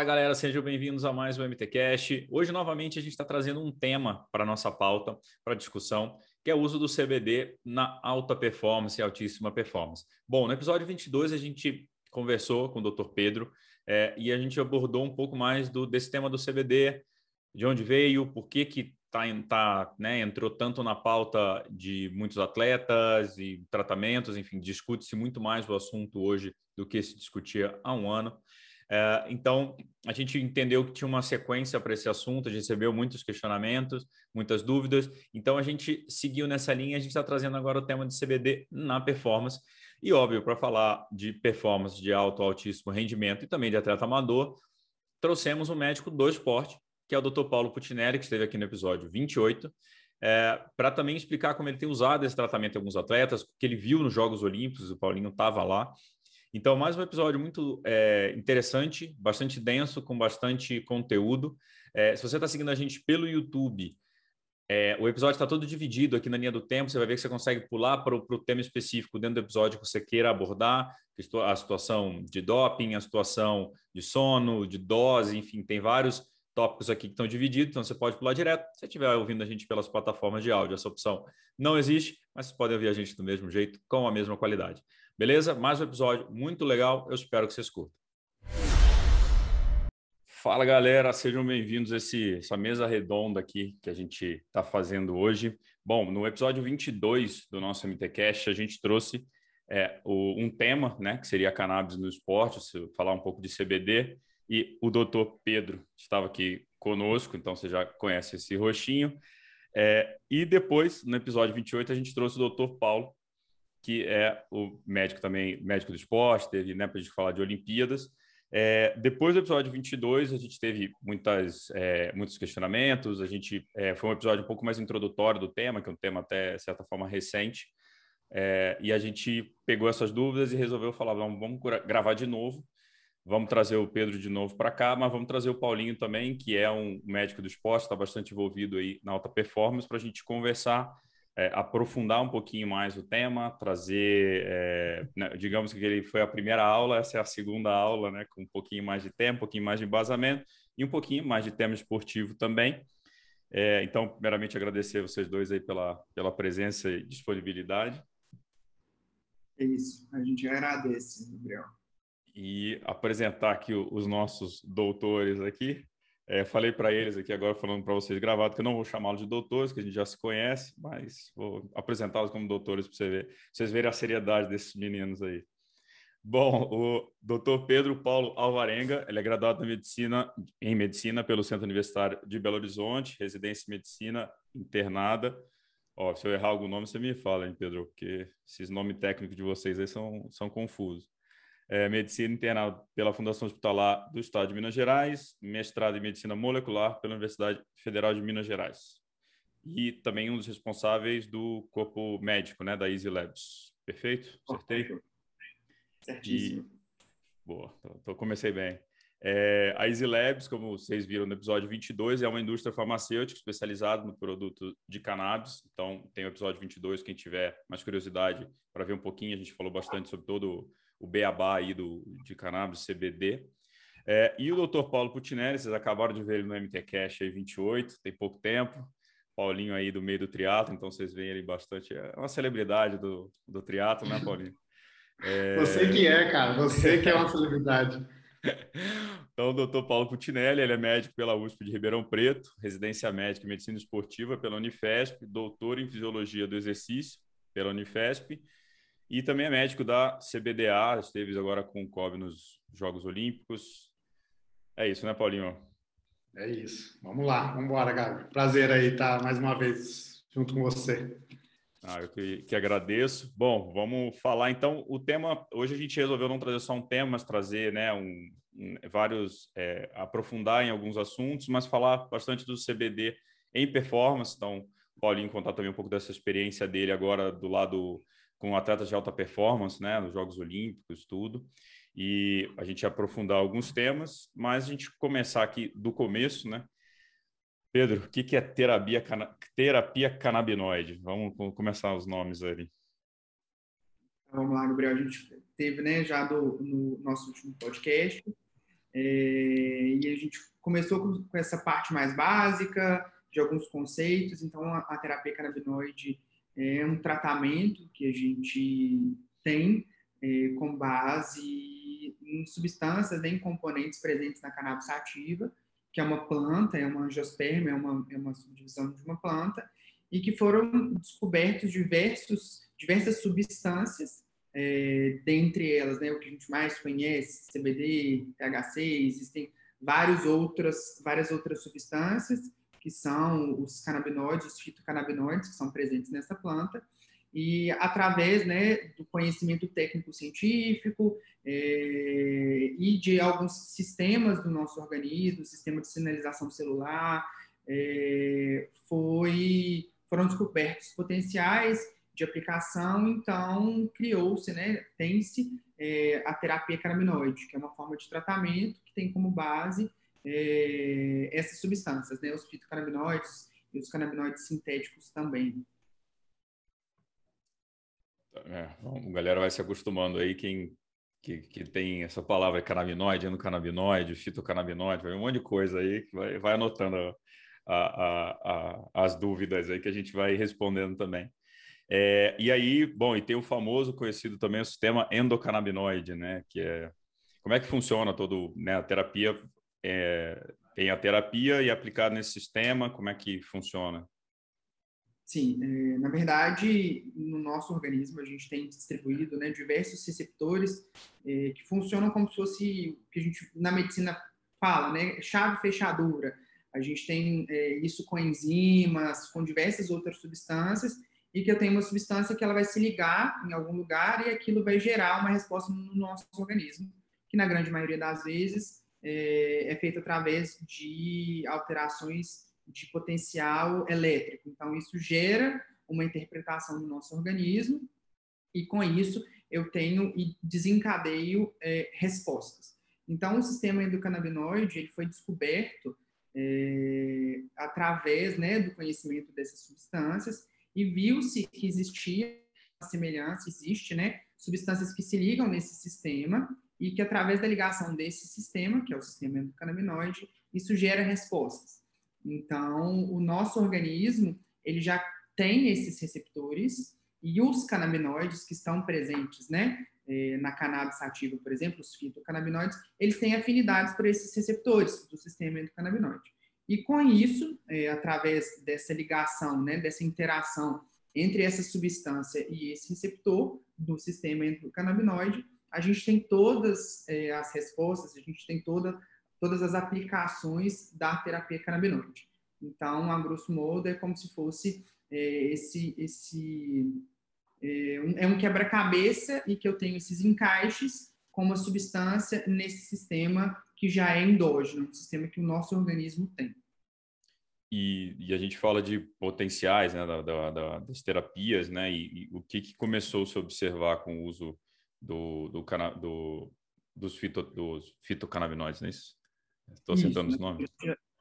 Fala galera, sejam bem-vindos a mais um MTCast. Hoje, novamente, a gente está trazendo um tema para a nossa pauta, para discussão, que é o uso do CBD na alta performance e altíssima performance. Bom, no episódio 22 a gente conversou com o Dr. Pedro é, e a gente abordou um pouco mais do, desse tema do CBD, de onde veio, por que que tá, tá, né, entrou tanto na pauta de muitos atletas e tratamentos, enfim, discute-se muito mais o assunto hoje do que se discutia há um ano. É, então, a gente entendeu que tinha uma sequência para esse assunto, a gente recebeu muitos questionamentos, muitas dúvidas, então a gente seguiu nessa linha, a gente está trazendo agora o tema de CBD na performance, e óbvio, para falar de performance de alto, altíssimo rendimento e também de atleta amador, trouxemos um médico do esporte, que é o Dr. Paulo Putinelli, que esteve aqui no episódio 28, é, para também explicar como ele tem usado esse tratamento em alguns atletas, que ele viu nos Jogos Olímpicos, o Paulinho estava lá, então, mais um episódio muito é, interessante, bastante denso, com bastante conteúdo. É, se você está seguindo a gente pelo YouTube, é, o episódio está todo dividido aqui na linha do tempo. Você vai ver que você consegue pular para o tema específico dentro do episódio que você queira abordar, a situação de doping, a situação de sono, de dose, enfim, tem vários tópicos aqui que estão divididos, então você pode pular direto. Se você estiver ouvindo a gente pelas plataformas de áudio, essa opção não existe, mas você pode ouvir a gente do mesmo jeito, com a mesma qualidade. Beleza? Mais um episódio muito legal. Eu espero que vocês curtam. Fala galera, sejam bem-vindos a esse, essa mesa redonda aqui que a gente está fazendo hoje. Bom, no episódio 22 do nosso MTCast, a gente trouxe é, o, um tema, né, que seria cannabis no esporte, falar um pouco de CBD, e o doutor Pedro estava aqui conosco, então você já conhece esse roxinho. É, e depois, no episódio 28, a gente trouxe o doutor Paulo, que é o médico também, médico do esporte, teve, né, para a gente falar de Olimpíadas. É, depois do episódio 22, a gente teve muitas, é, muitos questionamentos, a gente é, foi um episódio um pouco mais introdutório do tema, que é um tema até, de certa forma, recente, é, e a gente pegou essas dúvidas e resolveu falar, vamos, vamos gravar de novo, vamos trazer o Pedro de novo para cá, mas vamos trazer o Paulinho também, que é um médico do esporte, está bastante envolvido aí na alta performance, para a gente conversar é, aprofundar um pouquinho mais o tema, trazer, é, né, digamos que ele foi a primeira aula, essa é a segunda aula, né, com um pouquinho mais de tempo, um pouquinho mais de embasamento e um pouquinho mais de tema esportivo também. É, então, primeiramente, agradecer vocês dois aí pela, pela presença e disponibilidade. É isso, a gente agradece, Gabriel. E apresentar aqui os nossos doutores aqui. É, falei para eles aqui agora, falando para vocês gravado, que eu não vou chamá-los de doutores, que a gente já se conhece, mas vou apresentá-los como doutores para você ver, vocês verem a seriedade desses meninos aí. Bom, o doutor Pedro Paulo Alvarenga, ele é graduado em medicina, em medicina pelo Centro Universitário de Belo Horizonte, residência em medicina internada. Ó, se eu errar algum nome, você me fala, hein, Pedro, porque esses nomes técnicos de vocês aí são, são confusos é, medicina internado pela Fundação Hospitalar do Estado de Minas Gerais, mestrado em medicina molecular pela Universidade Federal de Minas Gerais. E também um dos responsáveis do corpo médico, né, da Easy Labs. Perfeito? Acertei? Certíssimo. E... Boa, então comecei bem. É, a Easy Labs, como vocês viram no episódio 22, é uma indústria farmacêutica especializada no produto de cannabis. Então, tem o episódio 22, quem tiver mais curiosidade para ver um pouquinho, a gente falou bastante sobre todo o beabá aí do, de cannabis, CBD. É, e o Dr. Paulo Putinelli, vocês acabaram de ver ele no MT Cash aí 28, tem pouco tempo. Paulinho aí do meio do triatlo, então vocês veem ele bastante. É uma celebridade do, do triatlo, né, Paulinho? É... Você que é, cara, você que é uma celebridade. Então, o doutor Paulo Putinelli, ele é médico pela USP de Ribeirão Preto, residência médica em medicina esportiva pela Unifesp, doutor em fisiologia do exercício pela Unifesp e também é médico da CBDA, esteve agora com o COB nos Jogos Olímpicos. É isso, né, Paulinho? É isso. Vamos lá, vamos embora, Gabi. Prazer aí estar mais uma vez junto com você. Ah, eu que, que, agradeço. Bom, vamos falar então. O tema hoje a gente resolveu não trazer só um tema, mas trazer, né, um, um vários é, aprofundar em alguns assuntos, mas falar bastante do CBD em performance. Então, Paulinho contar também um pouco dessa experiência dele agora do lado com atletas de alta performance, né, nos Jogos Olímpicos, tudo. E a gente aprofundar alguns temas, mas a gente começar aqui do começo, né? Pedro, o que é terapia, terapia canabinoide? Vamos começar os nomes ali. Vamos lá, Gabriel. A gente teve, né, já do, no nosso último podcast, é, e a gente começou com, com, essa parte mais básica de alguns conceitos. Então, a, a terapia canabinoide é um tratamento que a gente tem é, com base em substâncias, né, em componentes presentes na cannabis sativa, que é uma planta, é uma angiosperma, é uma, é uma subdivisão de uma planta, e que foram descobertos diversos, diversas substâncias, é, dentre elas, né, o que a gente mais conhece, CBD, THC, existem vários outras, várias outras substâncias, que são os canabinoides, os fitocannabinoides, que são presentes nessa planta, e através né, do conhecimento técnico-científico é, e de alguns sistemas do nosso organismo, sistema de sinalização celular, é, foi, foram descobertos potenciais de aplicação, então criou-se, né, tem-se é, a terapia canabinoide, que é uma forma de tratamento que tem como base é, essas substâncias, né, os fitocannabinoides e os canabinoides sintéticos também. É, a galera vai se acostumando aí, quem que, que tem essa palavra canabinoide, endocannabinoide, fitocannabinoide, vai um monte de coisa aí que vai, vai anotando a, a, a, as dúvidas aí que a gente vai respondendo também. É, e aí, bom, e tem o famoso conhecido também o sistema endocannabinoide, né? Que é como é que funciona todo, né? A terapia é, tem a terapia e aplicado nesse sistema, como é que funciona? Sim, é, na verdade, no nosso organismo a gente tem distribuído né, diversos receptores é, que funcionam como se fosse o que a gente na medicina fala, né, chave fechadura. A gente tem isso com enzimas, com diversas outras substâncias e que eu tenho uma substância que ela vai se ligar em algum lugar e aquilo vai gerar uma resposta no nosso organismo, que na grande maioria das vezes é, é feita através de alterações de potencial elétrico. Então, isso gera uma interpretação do nosso organismo e, com isso, eu tenho e desencadeio é, respostas. Então, o sistema endocannabinoide ele foi descoberto é, através né, do conhecimento dessas substâncias e viu-se que existia semelhança, existe, né, substâncias que se ligam nesse sistema e que através da ligação desse sistema, que é o sistema endocannabinoide, isso gera respostas. Então, o nosso organismo, ele já tem esses receptores e os canabinoides que estão presentes, né, eh, na cannabis sativa, por exemplo, os fitocannabinoides, eles têm afinidades por esses receptores do sistema endocannabinoide. E com isso, é, através dessa ligação, né, dessa interação entre essa substância e esse receptor do sistema endocannabinoide, a gente tem todas é, as respostas, a gente tem toda todas as aplicações da terapia canabinoide. Então, a grosso modo, é como se fosse é, esse, esse é um, é um quebra-cabeça e que eu tenho esses encaixes com uma substância nesse sistema que já é endógeno, um sistema que o nosso organismo tem. E, e a gente fala de potenciais né, da, da, da, das terapias, né? E, e, o que, que começou a se observar com o uso do, do, do dos, fito, dos fitocannabinoides, não é isso? Estou acertando os nomes.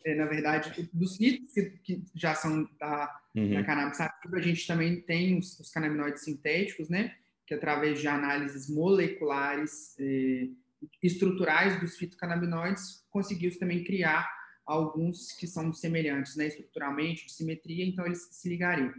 É, na verdade, dos fitos que, que, já são da, uhum. da cannabis sativa, a gente também tem os, os canabinoides sintéticos, né? Que através de análises moleculares eh, estruturais dos fitocannabinoides, conseguiu também criar alguns que são semelhantes, né? Estruturalmente, de simetria, então eles se ligariam.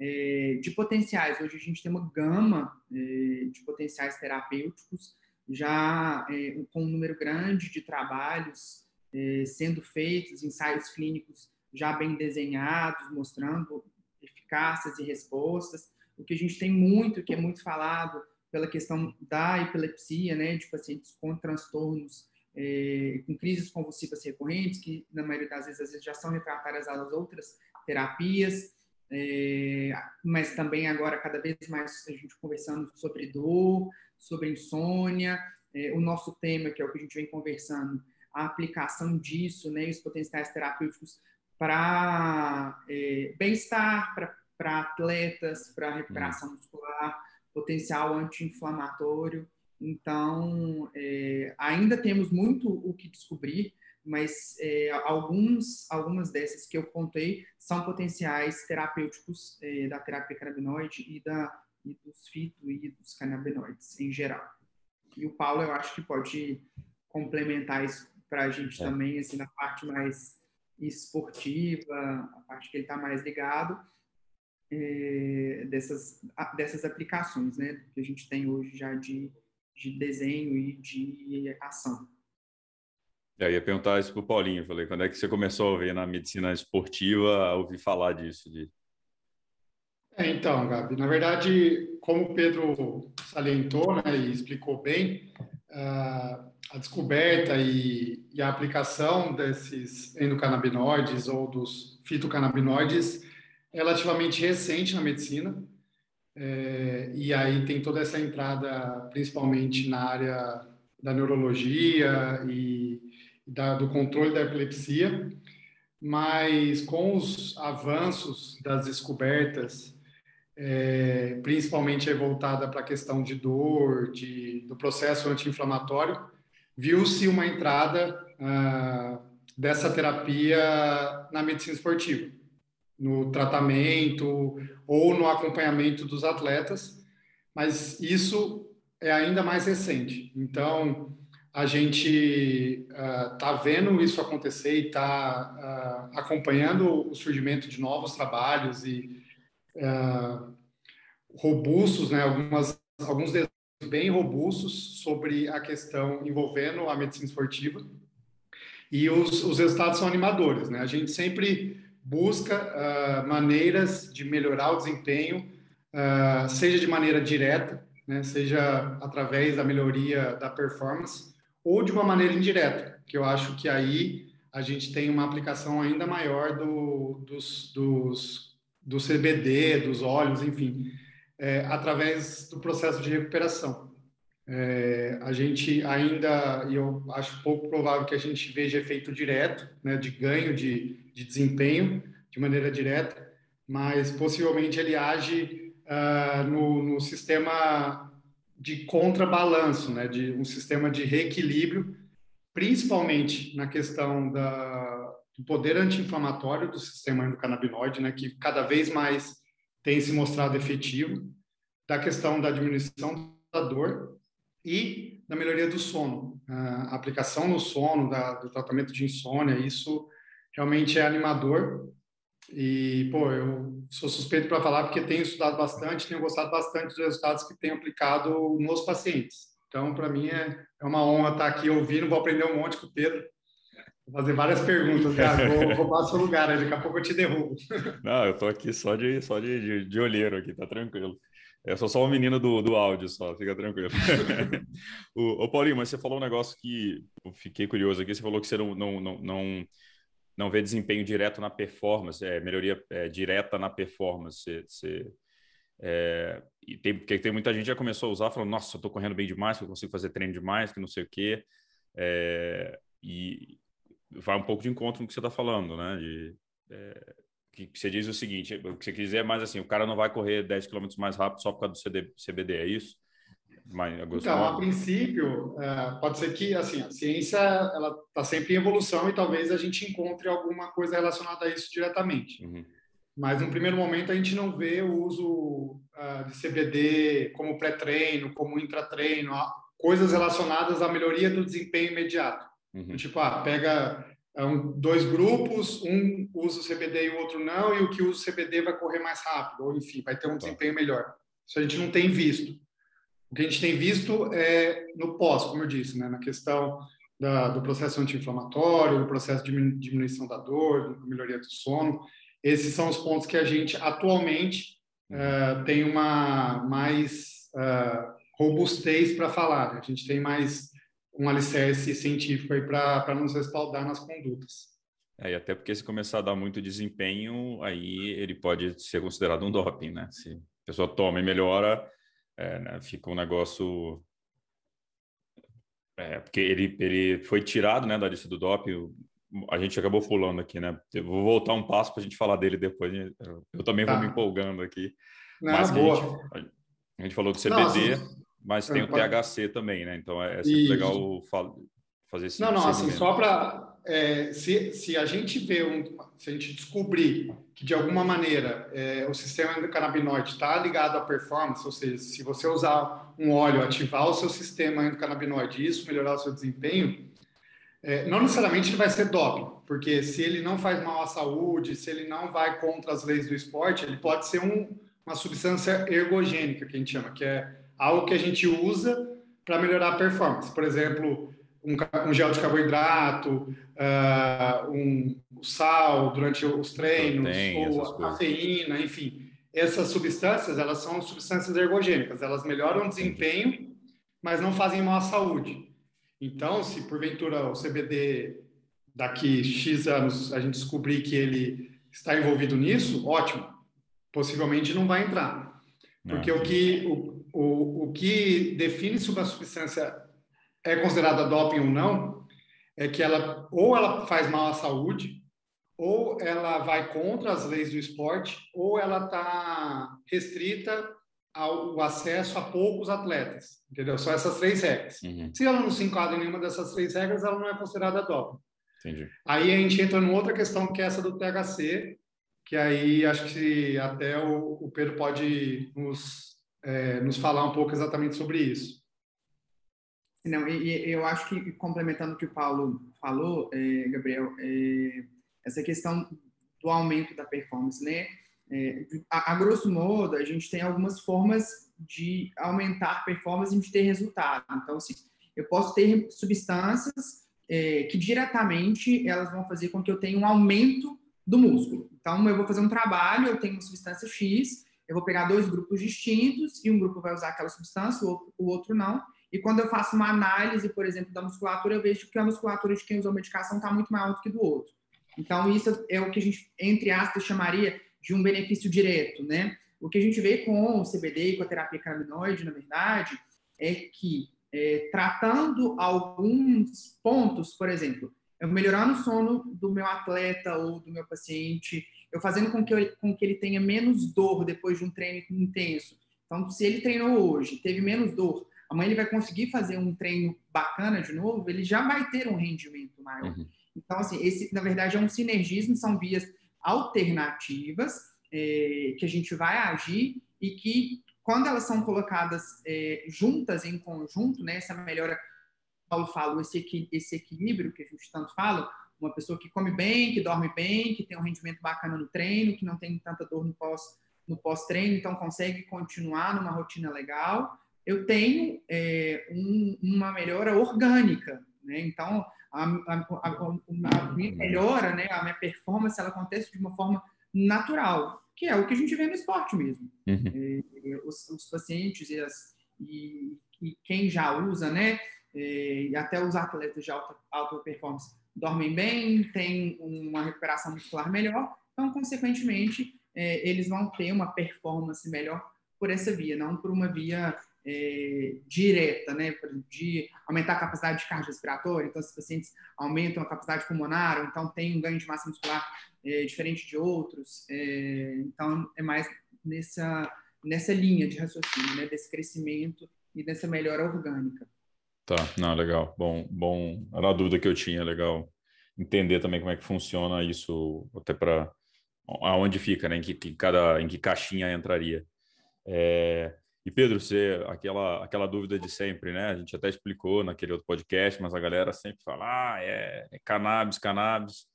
É, de potenciais, hoje a gente tem uma gama é, de potenciais terapêuticos, já é, com um número grande de trabalhos é, sendo feitos, ensaios clínicos já bem desenhados, mostrando eficácias e respostas. O que a gente tem muito, que é muito falado pela questão da epilepsia, né, de pacientes com transtornos, é, com crises convulsivas recorrentes, que na maioria das vezes, vezes já são refratárias às outras terapias, é, mas também agora cada vez mais a gente conversando sobre dor, sobre insônia, é, o nosso tema, que é o que a gente vem conversando, a aplicação disso, né, os potenciais terapêuticos para bem-estar para atletas, para recuperação muscular, potencial anti-inflamatório. Então, é, ainda temos muito o que descobrir, mas é, alguns, algumas dessas que eu contei são potenciais terapêuticos é, da terapia canabinoide e, da, e dos fito e dos canabinoides em geral. E o Paulo, eu acho que pode complementar isso para a gente é. também, assim, na parte mais esportiva, a parte que ele está mais ligado, é, dessas, dessas aplicações, né, que a gente tem hoje já de, de desenho e de ação. Eu ia perguntar isso para o Paulinho, falei, quando é que você começou a ver na medicina esportiva, a ouvir falar disso? De... É, então, Gabi, na verdade, como o Pedro salientou né, e explicou bem, uh, a descoberta e, e, a aplicação desses endocannabinoides ou dos fitocannabinoides é relativamente recente na medicina. É, e aí tem toda essa entrada, principalmente na área da neurologia e da, do controle da epilepsia, mas com os avanços das descobertas, é, principalmente voltada para a questão de dor, de, do processo anti-inflamatório, viu-se uma entrada ah, dessa terapia na medicina esportiva, no tratamento ou no acompanhamento dos atletas, mas isso é ainda mais recente. Então, a gente está uh, vendo isso acontecer e está uh, acompanhando o surgimento de novos trabalhos e uh, robustos, né, algumas, alguns bem robustos sobre a questão envolvendo a medicina esportiva e os, os resultados são animadores. Né? A gente sempre busca maneiras de melhorar o desempenho, seja de maneira direta, né? seja através da melhoria da performance, ou de uma maneira indireta, que eu acho que aí a gente tem uma aplicação ainda maior do, dos, dos, do CBD, dos óleos, enfim, é, através do processo de recuperação. É, a gente ainda, e eu acho pouco provável que a gente veja efeito direto, né, de ganho de, de desempenho de maneira direta, mas possivelmente ele age uh, no, no, sistema de contrabalanço, né, de um sistema de reequilíbrio, principalmente na questão da, do poder anti-inflamatório do sistema endocannabinoide, né, que cada vez mais tem se mostrado efetivo, da questão da diminuição da dor e da melhoria do sono. A aplicação no sono, da, do tratamento de insônia, isso realmente é animador. E, pô, eu sou suspeito para falar porque tenho estudado bastante, tenho gostado bastante dos resultados que tenho aplicado nos pacientes. Então, para mim é, é uma honra estar aqui ouvindo, vou aprender um monte com o Pedro. Vou fazer várias perguntas, cara. Vou roubar seu lugar, daqui a pouco eu te derrubo. Não, eu tô aqui só de, só de, de, de olheiro aqui, tá tranquilo. Eu sou só o menino do, do áudio, só, fica tranquilo. o, o Paulinho, mas você falou um negócio que eu fiquei curioso aqui. Você falou que você não, não, não, não, não vê desempenho direto na performance, é, melhoria é, direta na performance. Você, é, e tem, porque tem muita gente que já começou a usar, falando, nossa, eu tô correndo bem demais, que eu consigo fazer treino demais, que não sei o quê. É, e, vai um pouco de encontro no que você está falando, né? De, é, que você diz o seguinte, o que você quiser, mas assim, o cara não vai correr 10 km mais rápido só por causa do CD, CBD, é isso? Mas, então, a princípio, é, pode ser que assim, a ciência ela está sempre em evolução e talvez a gente encontre alguma coisa relacionada a isso diretamente. Uhum. Mas, no primeiro momento, a gente não vê o uso uh, de CBD como pré-treino, como intratreino, coisas relacionadas à melhoria do desempenho imediato. Uhum. Tipo, ah, pega é dois grupos, um usa o CBD e o outro não, e o que usa o CBD vai correr mais rápido, ou enfim, vai ter um tá. desempenho melhor. Isso a gente não tem visto. O que a gente tem visto é no pós, como eu disse, né, na questão da, do processo anti-inflamatório, do processo de diminuição da dor, da melhoria do sono. Esses são os pontos que a gente atualmente uh, tem uma mais uh, robustez para falar. Né? A gente tem mais um alicerce científico aí para nos respaldar nas condutas. É, e até porque se começar a dar muito desempenho, aí ele pode ser considerado um doping, né? Se a pessoa toma e melhora, é, né? fica um negócio... É, porque ele, ele foi tirado né, da lista do doping a gente acabou pulando aqui, né? Eu vou voltar um passo para a gente falar dele depois. Eu também tá. vou me empolgando aqui. Não, mas boa. A gente, a gente, falou do CBD, não, mas tem o THC também, né? Então é, é sempre legal fazer esse Não, não, assim, só para... É, se, se a gente vê, um, se a gente descobrir que de alguma maneira é, o sistema endocannabinoide está ligado à performance, ou seja, se você usar um óleo, ativar o seu sistema endocannabinoide e isso melhorar o seu desempenho, é, não necessariamente ele vai ser doping, porque se ele não faz mal à saúde, se ele não vai contra as leis do esporte, ele pode ser um, uma substância ergogênica, que a gente chama, que é algo que a gente usa para melhorar a performance. Por exemplo, um, um gel de carboidrato, uh, um sal durante os treinos, ou a cafeína, enfim. Essas substâncias, elas são substâncias ergogênicas, elas melhoram o desempenho, mas não fazem mal à saúde. Então, se porventura o CBD daqui X anos a gente descobrir que ele está envolvido nisso, ótimo. Possivelmente não vai entrar. Porque o que, o, o, o que define se uma substância é considerada doping ou não é que ela ou ela faz mal à saúde, ou ela vai contra as leis do esporte, ou ela está restrita ao acesso a poucos atletas, entendeu? São essas três regras. Uhum. Se ela não se enquadra em nenhuma dessas três regras, ela não é considerada doping. Entendi. Aí a gente entra numa outra questão que é essa do THC, que aí acho que até o, o Pedro pode nos, é, nos falar um pouco exatamente sobre isso. Não, e, eu acho que complementando o que o Paulo falou, é, Gabriel, é, essa questão do aumento da performance, né? É, a, a, grosso modo, a gente tem algumas formas de aumentar performance e de ter resultado. Então, assim, eu posso ter substâncias é, que diretamente elas vão fazer com que eu tenha um aumento do músculo. Então, eu vou fazer um trabalho, eu tenho uma substância X, eu vou pegar dois grupos distintos e um grupo vai usar aquela substância, o outro, o outro não. E quando eu faço uma análise, por exemplo, da musculatura, eu vejo que a musculatura de quem usou medicação está muito maior do que do outro. Então, isso é o que a gente, entre aspas, chamaria de um benefício direto, né? O que a gente vê com o CBD e com a terapia canabinoide, na verdade, é que é, tratando alguns pontos, por exemplo, eu melhorando o sono do meu atleta ou do meu paciente, eu fazendo com que, eu, com que ele tenha menos dor depois de um treino intenso. Então, se ele treinou hoje, teve menos dor, amanhã ele vai conseguir fazer um treino bacana de novo, ele já vai ter um rendimento maior. Uhum. Então, assim, esse, na verdade, é um sinergismo, são vias alternativas é, que a gente vai agir e que, quando elas são colocadas é, juntas, em conjunto, né, essa melhora, Paulo fala, esse, esse equilíbrio que a gente tanto fala, uma pessoa que come bem, que dorme bem, que tem um rendimento bacana no treino, que não tem tanta dor no pós no pós-treino, então consegue continuar numa rotina legal. Eu tenho é, um, uma melhora orgânica, né? Então a, a, a, a, minha melhora, né, a minha performance, ela acontece de uma forma natural, que é o que a gente vê no esporte mesmo. Uhum. É, os, os, pacientes e, as, e, e, quem já usa, né, é, e até os atletas de alta, alta performance dormem bem, têm uma recuperação muscular melhor, então, consequentemente, é, eles vão ter uma performance melhor por essa via, não por uma via é, direta, né, de aumentar a capacidade de respiratória, então esses pacientes aumentam a capacidade pulmonar, ou então tem um ganho de massa muscular é, diferente de outros, é, então é mais nessa, nessa linha de raciocínio, né, desse crescimento e dessa melhora orgânica. Tá, não, legal, bom, bom, era a dúvida que eu tinha, legal. Entender também como é que funciona isso, até para aonde fica, né, em que, cada, em que caixinha entraria. É, e Pedro, você aquela aquela dúvida de sempre, né? A gente até explicou naquele outro podcast, mas a galera sempre fala, ah, é, é cannabis, cannabis.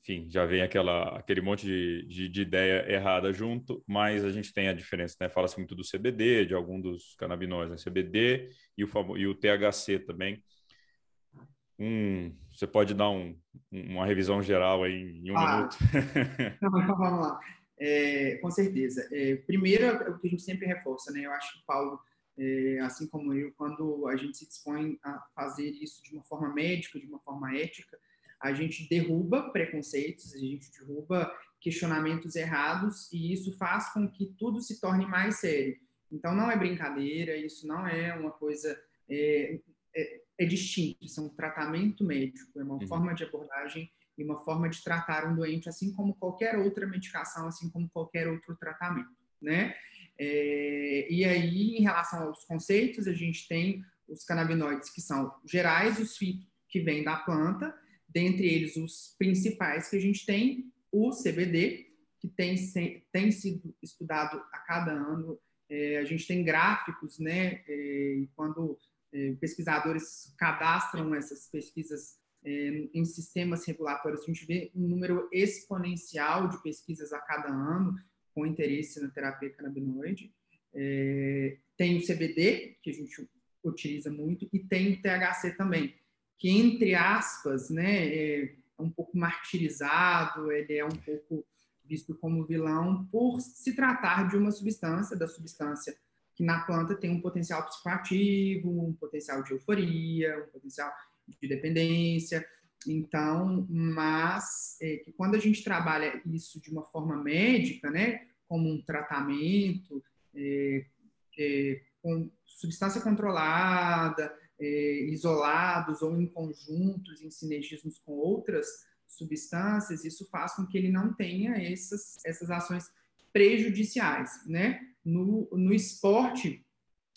Enfim, já vem aquela aquele monte de, de, de, ideia errada junto, mas a gente tem a diferença, né? Fala-se muito do CBD, de algum dos canabinóides, né? CBD e o, e o THC também. Um, você pode dar um, uma revisão geral aí em um ah, minuto? então, vamos lá. É, com certeza. É, primeiro, é o que a gente sempre reforça, né? Eu acho que Paulo, é, assim como eu, quando a gente se dispõe a fazer isso de uma forma médica, de uma forma ética, a gente derruba preconceitos, a gente derruba questionamentos errados e isso faz com que tudo se torne mais sério. Então, não é brincadeira, isso não é uma coisa. É, é, é distinto, isso é um tratamento médico, é uma uhum. forma de abordagem e uma forma de tratar um doente, assim como qualquer outra medicação, assim como qualquer outro tratamento, né? É, e aí, em relação aos conceitos, a gente tem os canabinoides que são gerais, os fitos que vêm da planta, dentre eles os principais que a gente tem, o CBD, que tem, tem sido estudado a cada ano. É, a gente tem gráficos, né? É, quando é, pesquisadores cadastram essas pesquisas é, em sistemas regulatórios, a gente vê um número exponencial de pesquisas a cada ano com interesse na terapia canabinoide. É, tem o CBD, que a gente utiliza muito, e tem o THC também, que, entre aspas, né, é um pouco martirizado, ele é um pouco visto como vilão por se tratar de uma substância, da substância que na planta tem um potencial psicoativo, um potencial de euforia, um potencial de dependência. Então, mas é, que quando a gente trabalha isso de uma forma médica, né, como um tratamento, é, é, com substância controlada, é, isolados ou em conjuntos, em sinergismos com outras substâncias, isso faz com que ele não tenha essas, essas ações prejudiciais, né? No, no esporte,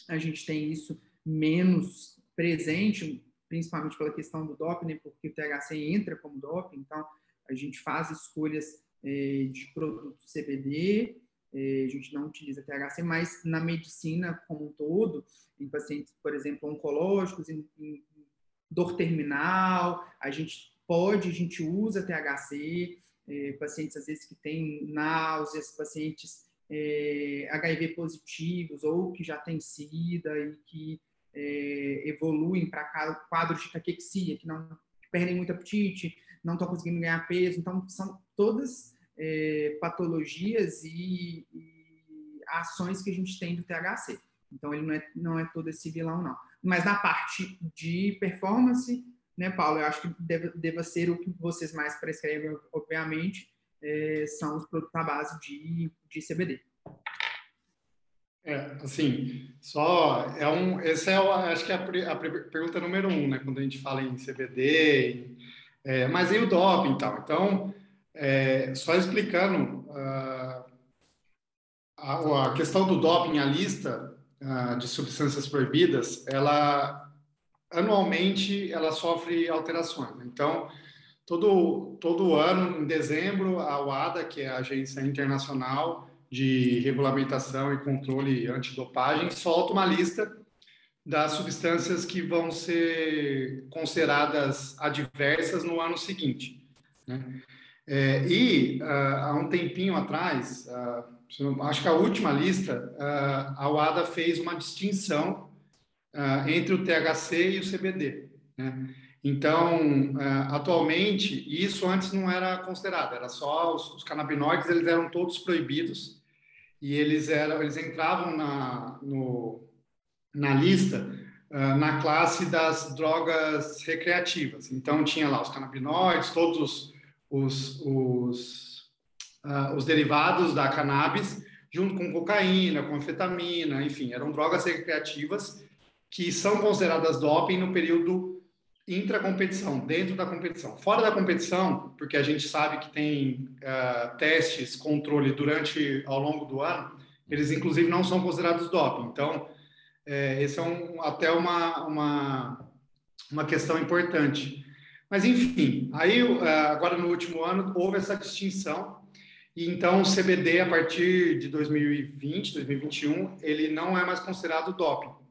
a gente tem isso menos presente, principalmente pela questão do doping, né? porque o THC entra como doping, então a gente faz escolhas é, de produtos CBD, é, a gente não utiliza THC, mas na medicina como um todo, em pacientes, por exemplo, oncológicos, em, em dor terminal, a gente pode, a gente usa THC, é, pacientes às vezes que têm náuseas, pacientes HIV positivos ou que já têm SIDA e que é, evoluem para quadros de caquexia, que não que perdem muito apetite, não estão conseguindo ganhar peso. Então, são todas é, patologias e, e, ações que a gente tem do THC. Então, ele não é, não é todo esse vilão, não. Mas na parte de performance, né, Paulo, eu acho que deve, deva ser o que vocês mais prescrevem, obviamente, é, são os produtos à base de, de CBD. É, assim, só é um, essa é, acho que é a, a, pergunta número um, né, quando a gente fala em CBD, é, mas e o doping, então? Então, é, só explicando uh, a, a, questão do doping, a lista uh, de substâncias proibidas, ela anualmente ela sofre alterações. Então, todo, todo ano, em dezembro, a UADA, que é a Agência Internacional de Regulamentação e Controle Antidopagem, solta uma lista das substâncias que vão ser consideradas adversas no ano seguinte. Né? É, e uh, há um tempinho atrás, uh, acho que a última lista, uh, a UADA fez uma distinção entre o THC e o CBD. Né? Então, uh, atualmente, isso antes não era considerado, era só os, os, canabinoides, eles eram todos proibidos e eles eram, eles entravam na, no, na lista uh, na classe das drogas recreativas. Então, tinha lá os canabinoides, todos os, os, os, uh, os derivados da cannabis, junto com cocaína, com anfetamina, enfim, eram drogas recreativas que são consideradas doping no período intracompetição, dentro da competição. Fora da competição, porque a gente sabe que tem uh, testes, controle durante, ao longo do ano, eles inclusive não são considerados doping. Então, é, esse é um, até uma, uma, uma questão importante. Mas, enfim, aí agora no último ano houve essa distinção e então o CBD, a partir de 2020, 2021, ele não é mais considerado doping.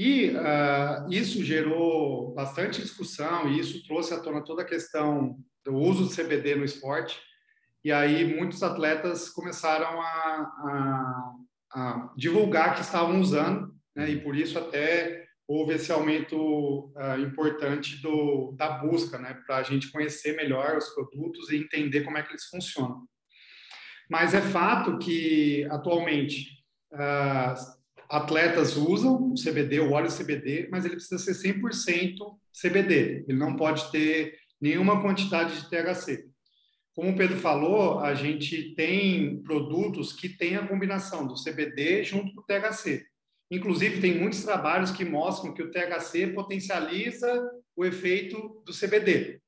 E uh, isso gerou bastante discussão e isso trouxe à tona toda a questão do uso do CBD no esporte. E aí muitos atletas começaram a, a, a divulgar que estavam usando, né? e por isso até houve esse aumento uh, importante do, da busca, né? para a gente conhecer melhor os produtos e entender como é que eles funcionam. Mas é fato que, atualmente, uh, atletas usam o CBD, o óleo CBD, mas ele precisa ser 100% CBD. Ele não pode ter nenhuma quantidade de THC. Como o Pedro falou, a gente tem produtos que têm a combinação do CBD junto com o THC. Inclusive, tem muitos trabalhos que mostram que o THC potencializa o efeito do CBD.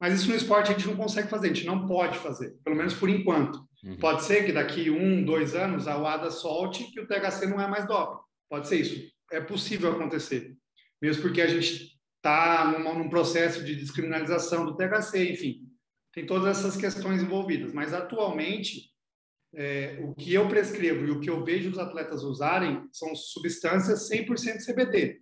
Mas isso no esporte a gente não consegue fazer, a gente não pode fazer, pelo menos por enquanto. Uhum. Pode ser que daqui um, dois anos a UADA solte que o THC não é mais doping. Pode ser isso. É possível acontecer. Mesmo porque a gente está num, num processo de descriminalização do THC, enfim. Tem todas essas questões envolvidas. Mas atualmente, é, o que eu prescrevo e o que eu vejo os atletas usarem são substâncias 100% CBD.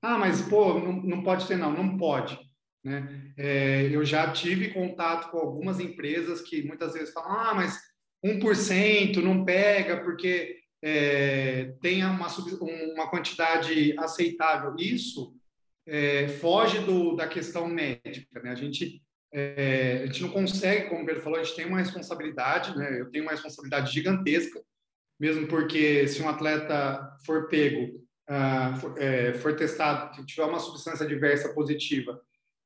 Ah, mas pô, não, não pode ter não, não pode. Né? É, eu já tive contato com algumas empresas que muitas vezes falam, ah, mas 1% não pega porque é, tenha uma, uma quantidade aceitável. Isso é, foge do, da questão médica. Né? A, gente, é, a gente não consegue, como o Pedro falou, a gente tem uma responsabilidade, né? eu tenho uma responsabilidade gigantesca, mesmo porque se um atleta for pego, uh, for, é, for, testado, tiver uma substância diversa positiva,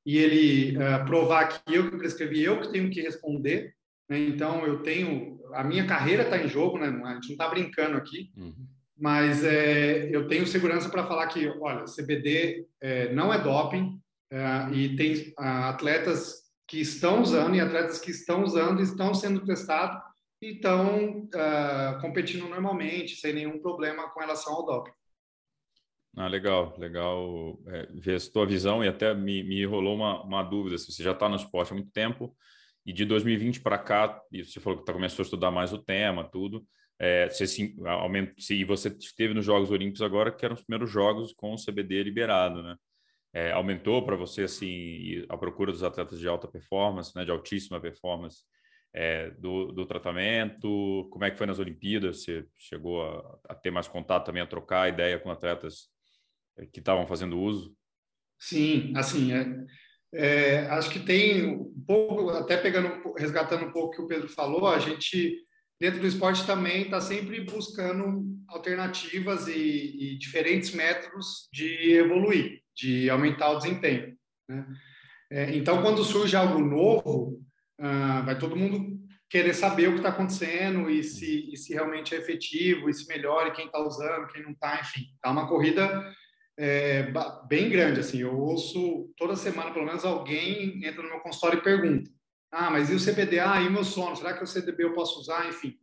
e ele uh, provar que eu que prescrevi, eu que tenho que responder? Então, eu tenho. A minha carreira está em jogo, né? A gente não está brincando aqui, uhum. mas é, eu tenho segurança para falar que, olha, CBD é, não é doping é, e tem atletas que estão usando e atletas que estão usando estão sendo testados e estão uh, competindo normalmente, sem nenhum problema com relação ao doping. Ah, legal, legal é, ver a sua visão e até me, me rolou uma, uma dúvida, se você já está no esporte há muito tempo, e de 2020 para cá, você falou que tá, começou a estudar mais o tema, tudo. É, você se, aumenta, se você esteve nos Jogos Olímpicos agora, que eram os primeiros jogos com o CBD liberado, né? É, aumentou para você assim a procura dos atletas de alta performance, né, de altíssima performance é, do, do, tratamento? Como é que foi nas Olimpíadas? Você chegou a, a ter mais contato também, a trocar ideia com atletas é, que estavam fazendo uso? Sim, assim, é, é, acho que tem um pouco, até pegando, resgatando um pouco o que o Pedro falou, a gente dentro do esporte também está sempre buscando alternativas e, e, diferentes métodos de evoluir, de aumentar o desempenho. Né? É, então, quando surge algo novo, ah, vai todo mundo querer saber o que está acontecendo e se, e se realmente é efetivo, e se melhora, e quem está usando, quem não está, enfim. Está uma corrida é, bem grande. Assim, eu ouço toda semana, pelo menos, alguém entra no meu consultório e pergunta: Ah, mas e o CBD? Ah, e o meu sono? Será que o CDB eu posso usar? Enfim.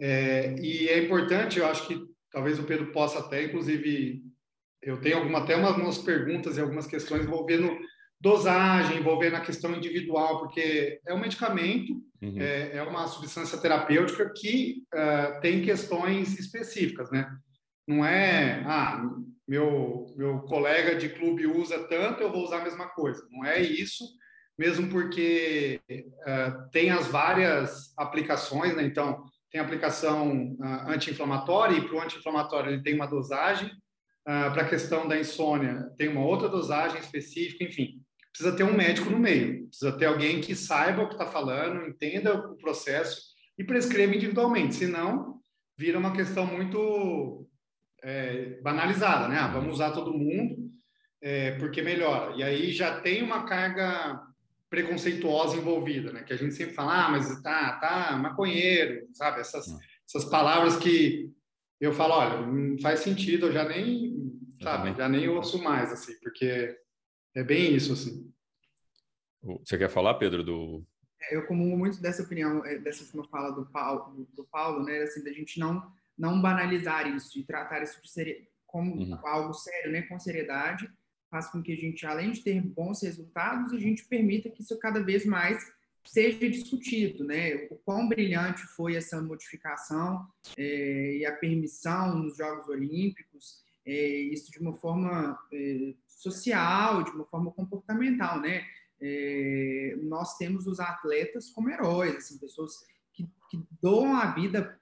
É, e é importante, eu acho que talvez o Pedro possa até, inclusive, eu tenho alguma, até umas perguntas e algumas questões envolvendo dosagem, envolvendo a questão individual, porque é um medicamento, uhum. é, é, uma substância terapêutica que uh, tem questões específicas, né? Não é, ah, meu, meu colega de clube usa tanto, eu vou usar a mesma coisa. Não é isso, mesmo porque uh, tem as várias aplicações, né? Então, tem aplicação uh, anti-inflamatória, e para o anti-inflamatório ele tem uma dosagem, uh, para a questão da insônia tem uma outra dosagem específica, enfim. Precisa ter um médico no meio, precisa ter alguém que saiba o que está falando, entenda o processo e prescreva individualmente, senão vira uma questão muito é, banalizada, né? Ah, vamos usar todo mundo é, porque melhora. E aí já tem uma carga preconceituosa envolvida, né? Que a gente sempre fala, ah, mas tá, tá, maconheiro, sabe? Essas, essas palavras que eu falo, olha, não faz sentido, eu já nem, sabe, já nem ouço mais, assim, porque é bem isso, assim. Você quer falar, Pedro, do... É, eu comungo muito dessa opinião, é, dessa última fala do Paulo, do Paulo, né? Assim, da gente não não banalizar isso e tratar isso de como uhum. algo sério, né, com seriedade, faz com que a gente, além de ter bons resultados, a gente permita que isso cada vez mais seja discutido, né? O quão brilhante foi essa modificação é, e a permissão nos Jogos Olímpicos, é, isso de uma forma é, social, de uma forma comportamental, né? É, nós temos os atletas como heróis, assim, pessoas que, que doam a vida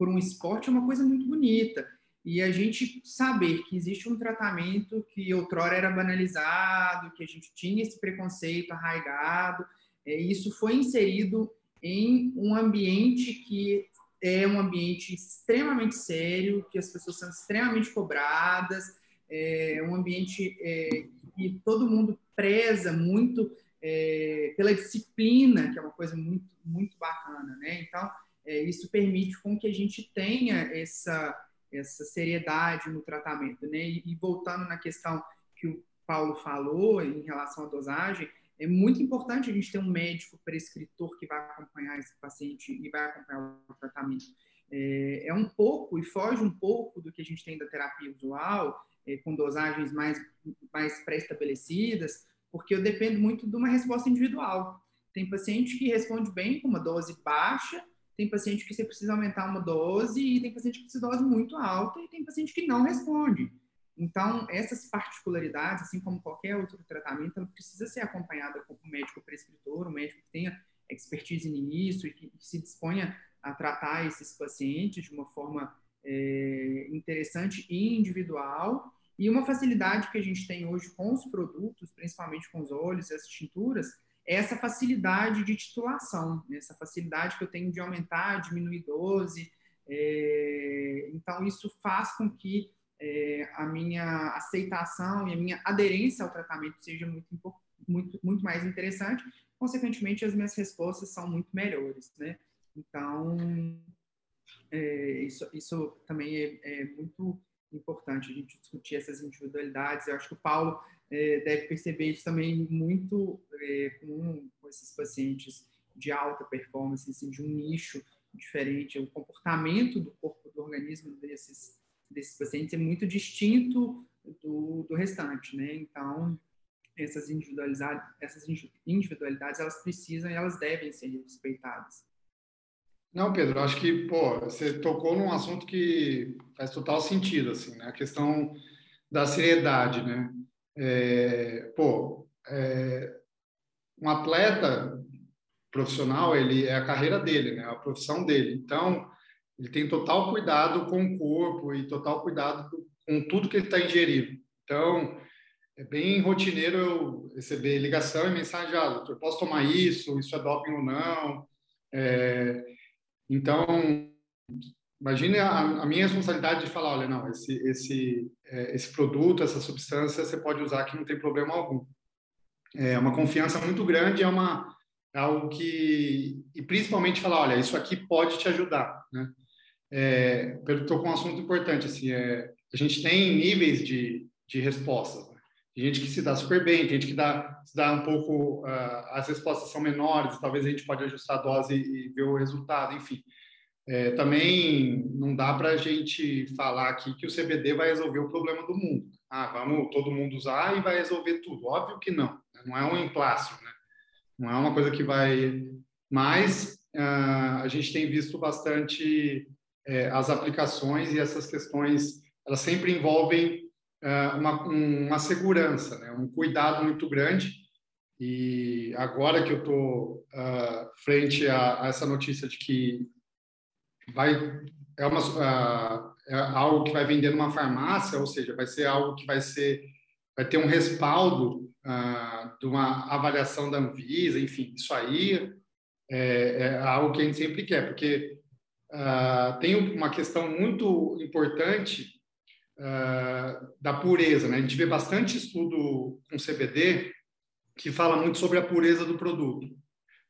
por um esporte é uma coisa muito bonita. E a gente saber que existe um tratamento que outrora era banalizado, que a gente tinha esse preconceito arraigado, é, isso foi inserido em um ambiente que é um ambiente extremamente sério, que as pessoas são extremamente cobradas, é um ambiente é, que todo mundo preza muito é, pela disciplina, que é uma coisa muito, muito bacana, né? Então, é, isso permite com que a gente tenha essa, essa seriedade no tratamento. Né? E, e, voltando na questão que o Paulo falou em relação à dosagem, é muito importante a gente ter um médico prescritor que vai acompanhar esse paciente e vai acompanhar o tratamento. É, é um pouco e foge um pouco do que a gente tem da terapia usual, é, com dosagens mais, mais pré-estabelecidas, porque eu dependo muito de uma resposta individual. Tem paciente que responde bem com uma dose baixa, tem paciente que você precisa aumentar uma dose, e tem paciente que precisa dose muito alta, e tem paciente que não responde. Então, essas particularidades, assim como qualquer outro tratamento, ela precisa ser acompanhada com o médico prescritor, um médico que tenha expertise nisso e que se disponha a tratar esses pacientes de uma forma é, interessante e individual. E uma facilidade que a gente tem hoje com os produtos, principalmente com os óleos e as tinturas, essa facilidade de titulação, né? essa facilidade que eu tenho de aumentar, diminuir dose. É, então, isso faz com que é, a minha aceitação e a minha aderência ao tratamento seja muito, muito, muito mais interessante. Consequentemente, as minhas respostas são muito melhores, né? Então, é, isso, isso também é, é, muito importante a gente discutir essas individualidades. Eu acho que o Paulo é, deve perceber isso também muito é, com, com, esses pacientes de alta performance, assim, de um nicho diferente. O comportamento do corpo, do organismo desses desses pacientes é muito distinto do, do restante, né? Então, essas individualidades, essas individualidades, elas precisam e elas devem ser respeitadas. Não, Pedro, acho que, pô, você tocou num assunto que faz total sentido, assim, né? A questão da seriedade, né? É, pô, é, um atleta profissional, ele é a carreira dele, né? A profissão dele. Então, ele tem total cuidado com o corpo e total cuidado com tudo que ele está ingerindo. Então, é bem rotineiro eu receber ligação e mensagem, ah, doutor, posso tomar isso? Isso é doping ou não? É, então, imagine a, a, minha responsabilidade de falar, olha, não, esse, esse, é, esse produto, essa substância, você pode usar que não tem problema algum. É uma confiança muito grande, é uma é algo que e principalmente falar, olha, isso aqui pode te ajudar, né? é, perguntou com um assunto importante, assim, é, a gente tem níveis de, de respostas. Né? Tem gente que se dá super bem, tem gente que dá, se dá um pouco, uh, as respostas são menores, talvez a gente pode ajustar a dose e, e ver o resultado, enfim. É, também não dá para a gente falar aqui que o CBD vai resolver o problema do mundo. Ah, vamos todo mundo usar e vai resolver tudo. Óbvio que não. Né? Não é um emplácio, né? Não é uma coisa que vai... Mas uh, a gente tem visto bastante é, as aplicações e essas questões elas sempre envolvem é, uma, uma segurança, né? um cuidado muito grande. E agora que eu estou uh, frente a, a, essa notícia de que vai é, uma, uh, é algo que vai vender numa farmácia, ou seja, vai ser algo que vai ser vai ter um respaldo uh, de uma avaliação da Anvisa, enfim, isso aí é, é algo que a gente sempre quer, porque uh, tem uma questão muito importante uh, da pureza. Né? A gente vê bastante estudo com CBD que fala muito sobre a pureza do produto,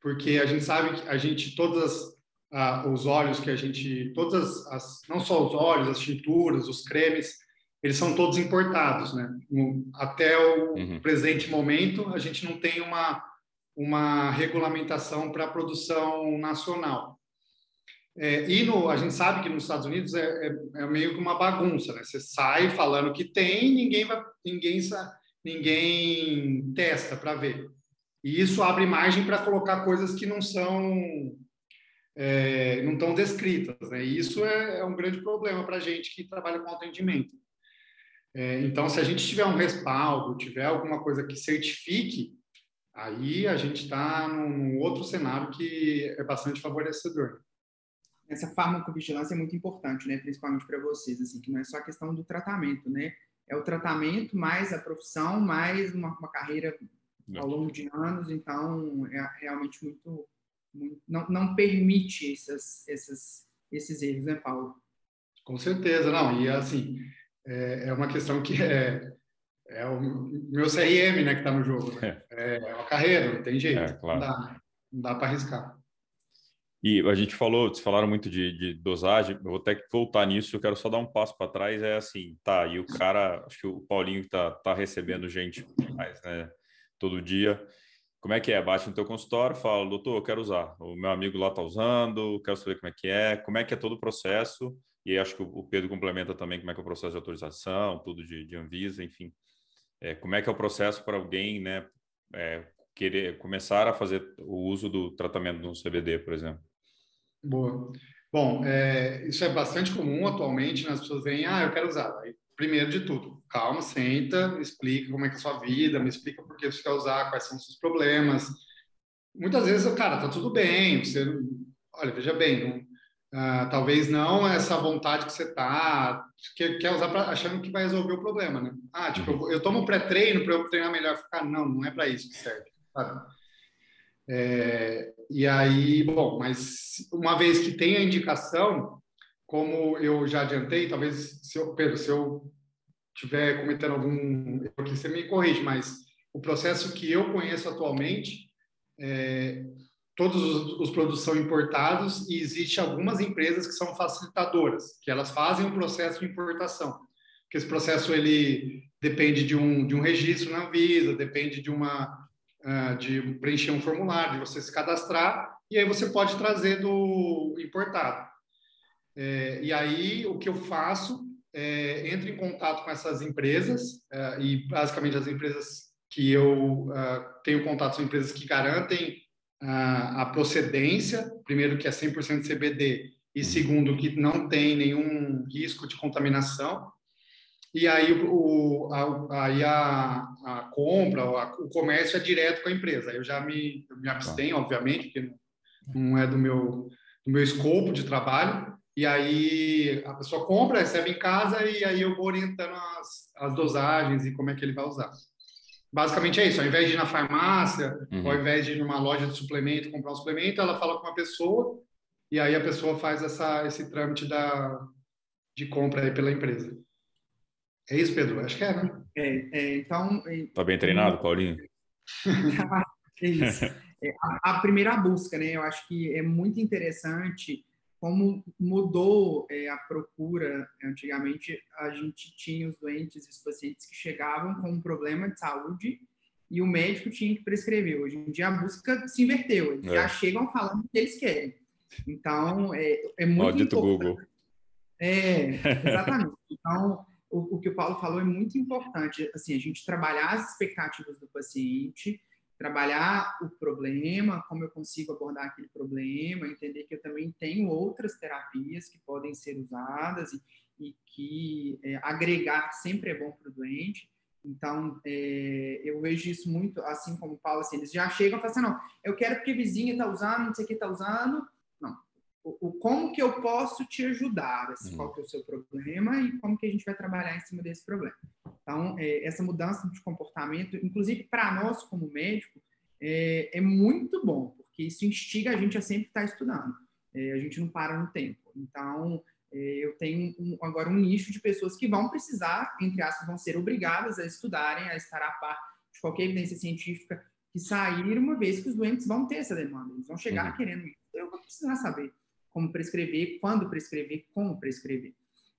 porque a gente sabe que a gente todas uh, os óleos que a gente todas as não só os óleos, as tinturas, os cremes eles são todos importados, né? Até o uhum. presente momento, a gente não tem uma, uma regulamentação para a produção nacional. É, e no, a gente sabe que nos Estados Unidos é, é, é, meio que uma bagunça, né? Você sai falando que tem, ninguém vai, ninguém ninguém testa para ver. E isso abre margem para colocar coisas que não são é, não estão descritas, né? E isso é, é um grande problema para a gente que trabalha com atendimento. É, então, se a gente tiver um respaldo, tiver alguma coisa que certifique, aí a gente está num outro cenário que é bastante favorecedor essa farmacovigilância é muito importante, né? Principalmente para vocês, assim, que não é só a questão do tratamento, né? É o tratamento mais a profissão, mais uma, uma carreira ao longo de anos, então é realmente muito, muito não, não permite essas, essas, esses erros, né, Paulo? Com certeza, não. E assim, é, é uma questão que é, é o meu CRM, né, que está no jogo. Né? É. é uma carreira, não tem jeito. É, claro. Não dá, não dá para arriscar. E a gente falou, vocês falaram muito de, de, dosagem, eu vou ter que voltar nisso, eu quero só dar um passo para trás, é assim, tá, e o cara, acho que o Paulinho tá, tá recebendo gente mais, né, todo dia, Como é que é? Bate no teu consultório, fala, doutor, eu quero usar. O meu amigo lá está usando, quero saber como é que é, como é que é todo o processo. E aí acho que o Pedro complementa também como é que é o processo de autorização, tudo de, de Anvisa, enfim. É, como é que é o processo para alguém, né, é, querer começar a fazer o uso do tratamento um CBD, por exemplo? Boa. Bom, é, isso é bastante comum atualmente, né? as pessoas vêm, ah, eu quero usar. Aí, primeiro de tudo, calma, senta, explica como é que é a sua vida, me explica por que você quer usar, quais são os seus problemas. Muitas vezes, cara, tá tudo bem, você, olha, veja bem, não, ah, talvez não essa vontade que você tá, que quer usar pra, achando que vai resolver o problema, né? Ah, tipo, eu, eu tomo pré-treino para eu treinar melhor, ficar, não, não é para isso que serve, sabe? É, e aí, bom, mas uma vez que tem a indicação, como eu já adiantei, talvez, se eu, Pedro, se eu tiver cometendo algum erro aqui, você me corrige, mas o processo que eu conheço atualmente, é, todos os, os, produtos são importados e existe algumas empresas que são facilitadoras, que elas fazem o processo de importação. Porque esse processo ele depende de um, de um registro na Anvisa, depende de uma uh, de preencher um formulário, de você se cadastrar, e aí você pode trazer do importado. É, e aí o que eu faço é entro em contato com essas empresas, uh, e basicamente as empresas que eu uh, tenho contato são empresas que garantem a procedência, primeiro que é 100% CBD, e segundo que não tem nenhum risco de contaminação. E aí, o, a, aí a, a compra, a, o comércio é direto com a empresa. Eu já me, eu me abstenho, obviamente, porque não é do meu, do meu escopo de trabalho. E aí a pessoa compra, recebe em casa e aí eu vou orientando as, as dosagens e como é que ele vai usar. Basicamente é isso. Ao invés de ir na farmácia, uhum. ao invés de ir numa loja de suplemento, comprar um suplemento, ela fala com uma pessoa e aí a pessoa faz essa, esse trâmite da, de compra aí pela empresa. É isso, Pedro? Acho que é, né? É, é então. Tá bem treinado, Paulinho? é isso. É, a, a, primeira busca, né? Eu acho que é muito interessante como mudou é, a procura. Antigamente, a gente tinha os doentes e os pacientes que chegavam com um problema de saúde e o médico tinha que prescrever. Hoje em dia, a busca se inverteu. Eles é. já chegam falando o que eles querem. Então, é, é muito Maldito importante. Google. É, exatamente. Então, o, o, que o Paulo falou é muito importante, assim, a gente trabalhar as expectativas do paciente, trabalhar o problema, como eu consigo abordar aquele problema, entender que eu também tenho outras terapias que podem ser usadas e, e que é, agregar sempre é bom para o doente. Então, é, eu vejo isso muito, assim como o Paulo, assim, eles já chegam e falam assim, não, eu quero porque vizinha está usando, não sei o que está usando, o, o, como que eu posso te ajudar, assim, qual que é o seu problema e como que a gente vai trabalhar em cima desse problema. Então, é, essa mudança de comportamento, inclusive para nós como médico, é, é, muito bom, porque isso instiga a gente a sempre estar estudando. É, a gente não para no tempo. Então, é, eu tenho um, agora um nicho de pessoas que vão precisar, entre aspas, vão ser obrigadas a estudarem, a estar a par de qualquer evidência científica que sair, uma vez que os doentes vão ter essa demanda. Eles vão chegar uhum. querendo isso. Eu vou precisar saber como prescrever, quando prescrever, como prescrever.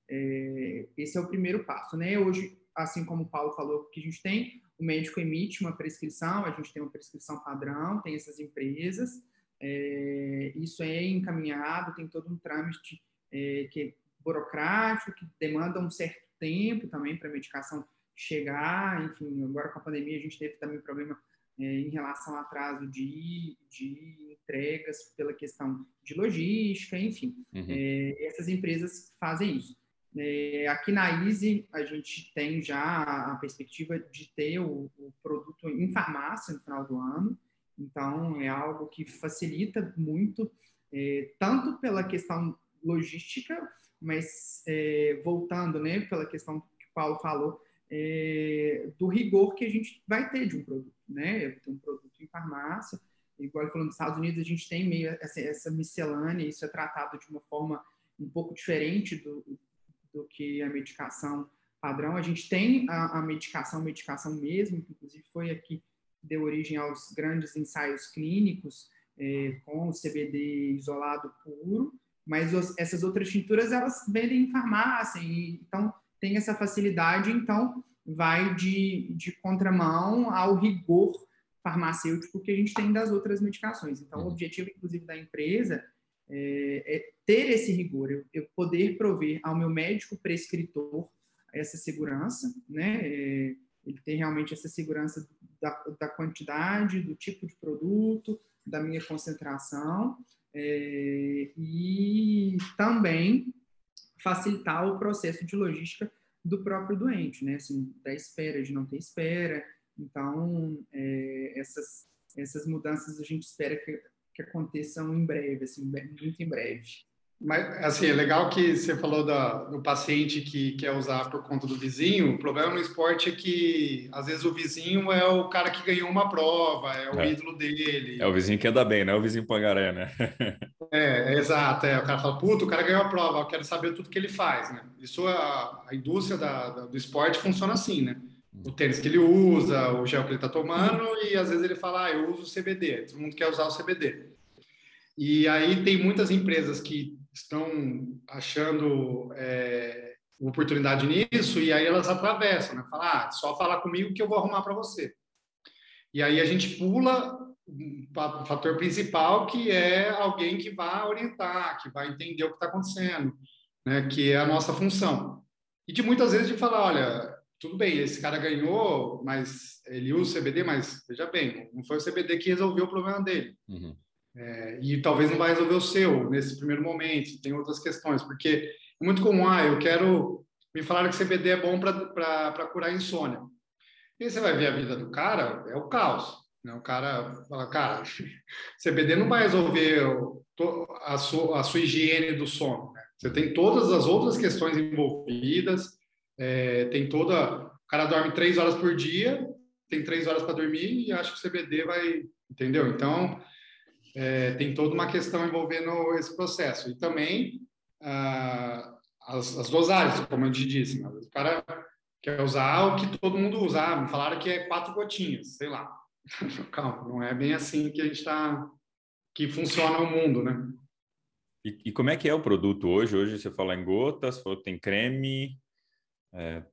É, esse é o primeiro passo, né? Hoje, assim como o Paulo falou, que a gente tem, o médico emite uma prescrição, a gente tem uma prescrição padrão, tem essas empresas, é, isso é encaminhado, tem todo um trâmite é, que é burocrático, que demanda um certo tempo também para a medicação chegar, enfim, agora com a pandemia a gente teve também problema em relação ao atraso de, de entregas pela questão de logística, enfim. Uhum. É, essas empresas fazem isso. É, aqui na Easy, a gente tem já a perspectiva de ter o, o, produto em farmácia no final do ano. Então, é algo que facilita muito, é, tanto pela questão logística, mas é, voltando né, pela questão que o Paulo falou, é, do rigor que a gente vai ter de um produto. Né? Ter um produto em farmácia, igual falando dos Estados Unidos, a gente tem meio essa, essa miscelânea, isso é tratado de uma forma um pouco diferente do, do que a medicação padrão. A gente tem a, a medicação, medicação mesmo, que inclusive foi aqui deu origem aos grandes ensaios clínicos é, com o CBD isolado puro, mas os, essas outras tinturas elas vendem em farmácia, e, então tem essa facilidade, então vai de, de contramão ao rigor farmacêutico que a gente tem das outras medicações. Então, o uhum. objetivo, inclusive, da empresa é, é ter esse rigor, eu, eu, poder prover ao meu médico prescritor essa segurança, né? É, ele ter realmente essa segurança da, da, quantidade, do tipo de produto, da minha concentração, é, e também facilitar o processo de logística do próprio doente, né? Assim, da espera, de não ter espera. Então, é, essas, essas mudanças a gente espera que, que aconteçam em breve, assim, muito em breve. Mas, assim, é legal que você falou da, do paciente que quer usar por conta do vizinho. O problema no esporte é que, às vezes, o vizinho é o cara que ganhou uma prova, é o é. ídolo dele. É o vizinho que anda bem, não é o vizinho pangaré, né? é, é, exato. É. O cara fala, puta, o cara ganhou a prova, eu quero saber tudo que ele faz, né? Isso, a, a indústria da, da, do esporte funciona assim, né? O tênis que ele usa, o gel que ele está tomando, e às vezes ele fala, ah, eu uso CBD. Todo mundo quer usar o CBD. E aí tem muitas empresas que estão achando é, oportunidade nisso e aí elas atravessam, né? Falar, ah, só falar comigo que eu vou arrumar para você. E aí a gente pula o fator principal que é alguém que vai orientar, que vai entender o que está acontecendo, né? Que é a nossa função. E de muitas vezes de falar, olha, tudo bem, esse cara ganhou, mas ele usa o CBD, mas veja bem, não foi o CBD que resolveu o problema dele. Uhum. É, e talvez não vai resolver o seu nesse primeiro momento, tem outras questões, porque é muito comum, ah, eu quero. Me falaram que CBD é bom para curar insônia. E você vai ver a vida do cara, é o caos. Né? O cara fala, cara, CBD não vai resolver a sua, a sua higiene do sono. Né? Você tem todas as outras questões envolvidas, é, tem toda. O cara dorme três horas por dia, tem três horas para dormir e acha que o CBD vai. Entendeu? Então, é, tem toda uma questão envolvendo esse processo. E também ah, as, as, dosagens, como eu te disse. Né? O cara quer usar o que todo mundo usa. Ah, me falaram que é quatro gotinhas, sei lá. Calma, não é bem assim que a gente está... que funciona o mundo, né? E, e, como é que é o produto hoje? Hoje você fala em gotas, falou que tem creme. É...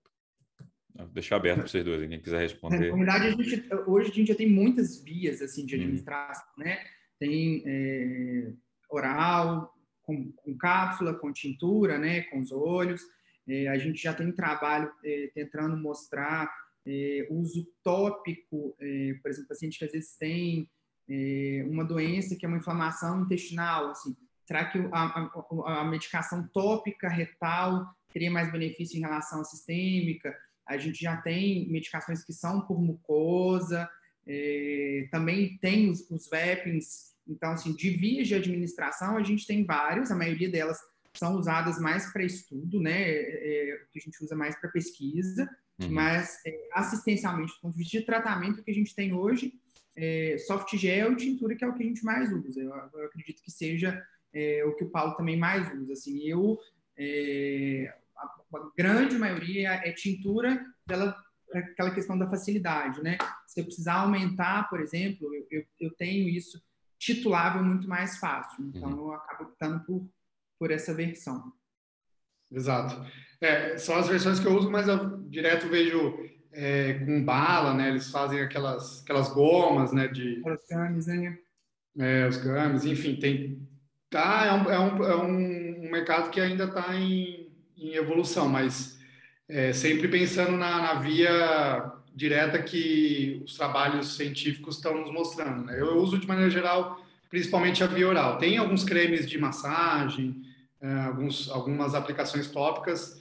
Vou deixar aberto para vocês dois, quem quiser responder. Na verdade, a gente, hoje a gente já tem muitas vias assim de uhum. administração, hum. né? tem é, oral, com, com, cápsula, com tintura, né, com os olhos. É, a gente já tem trabalho é, tentando mostrar é, uso tópico, é, por exemplo, paciente que às vezes tem é, uma doença que é uma inflamação intestinal, assim, será que a, a, a medicação tópica retal teria mais benefício em relação à sistêmica? A gente já tem medicações que são por mucosa, é, também tem os, os então, assim, de vias de administração, a gente tem vários, a maioria delas são usadas mais para estudo, né, é, é, que a gente usa mais para pesquisa, uhum. mas é, assistencialmente, do ponto de vista de tratamento que a gente tem hoje, é, soft gel e tintura, que é o que a gente mais usa. Eu, eu acredito que seja é, o que o Paulo também mais usa. Assim, eu, a, a, grande maioria é tintura dela aquela questão da facilidade, né? Se eu precisar aumentar, por exemplo, eu, eu, eu tenho isso titulável muito mais fácil. Então, uhum. eu acabo optando por, por essa versão. Exato. É, são as versões que eu uso, mas eu direto vejo é, com bala, né? Eles fazem aquelas, aquelas gomas, né? De, os games, né? É, os games, enfim, tem... Tá, é um, é um, é um mercado que ainda está em, em evolução, mas é, sempre pensando na, na, via direta que os trabalhos científicos estão nos mostrando. Né? Eu uso de maneira geral, principalmente a via oral. Tem alguns cremes de massagem, alguns, algumas aplicações tópicas,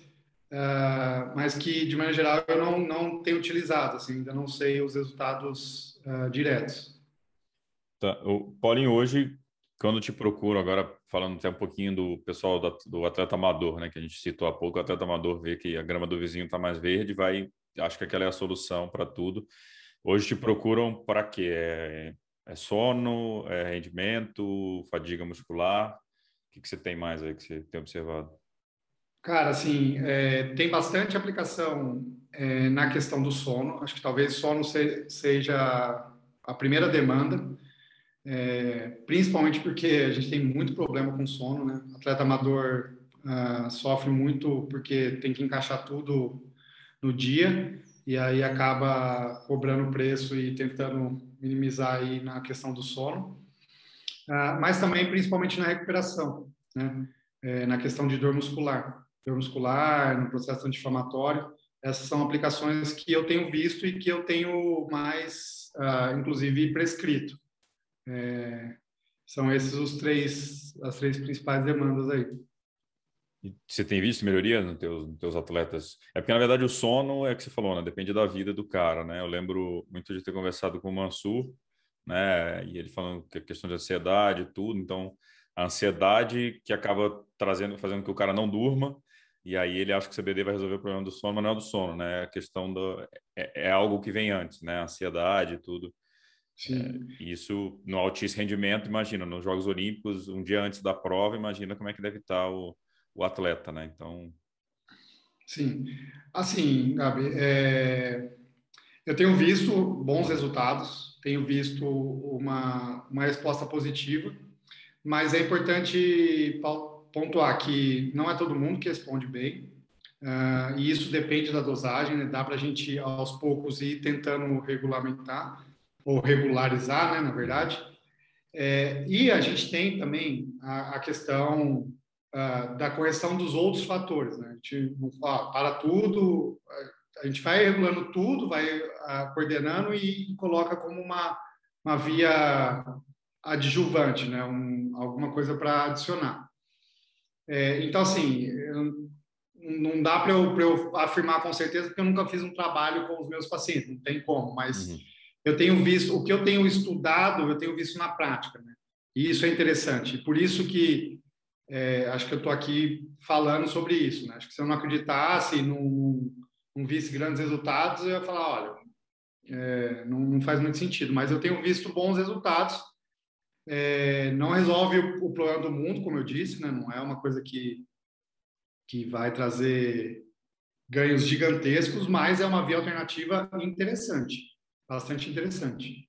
é, mas que de maneira geral eu não, não tenho utilizado, assim, ainda não sei os resultados é, diretos. Tá. O Paulinho, hoje quando te procuro, agora falando até um pouquinho do pessoal do, do, atleta amador, né, que a gente citou há pouco, o atleta amador vê que a grama do vizinho está mais verde, vai, acho que aquela é a solução para tudo. Hoje te procuram para quê? É, é, sono, é rendimento, fadiga muscular? Que, que você tem mais aí que você tem observado? Cara, assim, é, tem bastante aplicação é, na questão do sono. Acho que talvez sono se, seja a primeira demanda é, principalmente porque a gente tem muito problema com sono, né? Atleta amador uh, sofre muito porque tem que encaixar tudo no dia e aí acaba cobrando preço e tentando minimizar aí na questão do sono, mas também principalmente na recuperação, né? É, na questão de dor muscular, dor muscular, no processo anti-inflamatório. Essas são aplicações que eu tenho visto e que eu tenho mais, uh, inclusive, prescrito. É, são esses os três, as três principais demandas aí. E você tem visto melhoria nos teus, teus atletas? É porque, na verdade, o sono é o que você falou, né? Depende da vida do cara, né? Eu lembro muito de ter conversado com o Mansur, né? E ele falando que a questão de ansiedade e tudo. Então, a ansiedade que acaba trazendo, fazendo que o cara não durma. E aí ele acha que o CBD vai resolver o problema do sono, mas não é do sono, né? A questão do... É, é algo que vem antes, né? A ansiedade e tudo. É, isso no altíssimo rendimento, imagina, nos Jogos Olímpicos, um dia antes da prova, imagina como é que deve estar o o atleta, né? Então. Sim. Assim, Gabi, é... eu tenho visto bons resultados, tenho visto uma, uma resposta positiva, mas é importante pontuar que não é todo mundo que responde bem, uh, e isso depende da dosagem, né? dá para a gente aos poucos ir tentando regulamentar, ou regularizar, né, na verdade. É, e a gente tem também a, a questão uh, da correção dos outros fatores. Né? A gente não fala, para tudo, a gente vai regulando tudo, vai uh, coordenando e coloca como uma, uma via adjuvante, né? Um, alguma coisa para adicionar. É, então, assim, não dá para eu, eu, afirmar com certeza, porque eu nunca fiz um trabalho com os meus pacientes, não tem como, mas uhum. eu tenho visto, o que eu tenho estudado, eu tenho visto na prática, né? E isso é interessante. Por isso que é, acho que eu estou aqui falando sobre isso. Né? Acho que se eu não acreditasse, não, não visse grandes resultados, eu ia falar, olha, é, não, não, faz muito sentido. Mas eu tenho visto bons resultados. É, não resolve o, o, problema do mundo, como eu disse, né? não é uma coisa que, que vai trazer ganhos gigantescos, mas é uma via alternativa interessante, bastante interessante.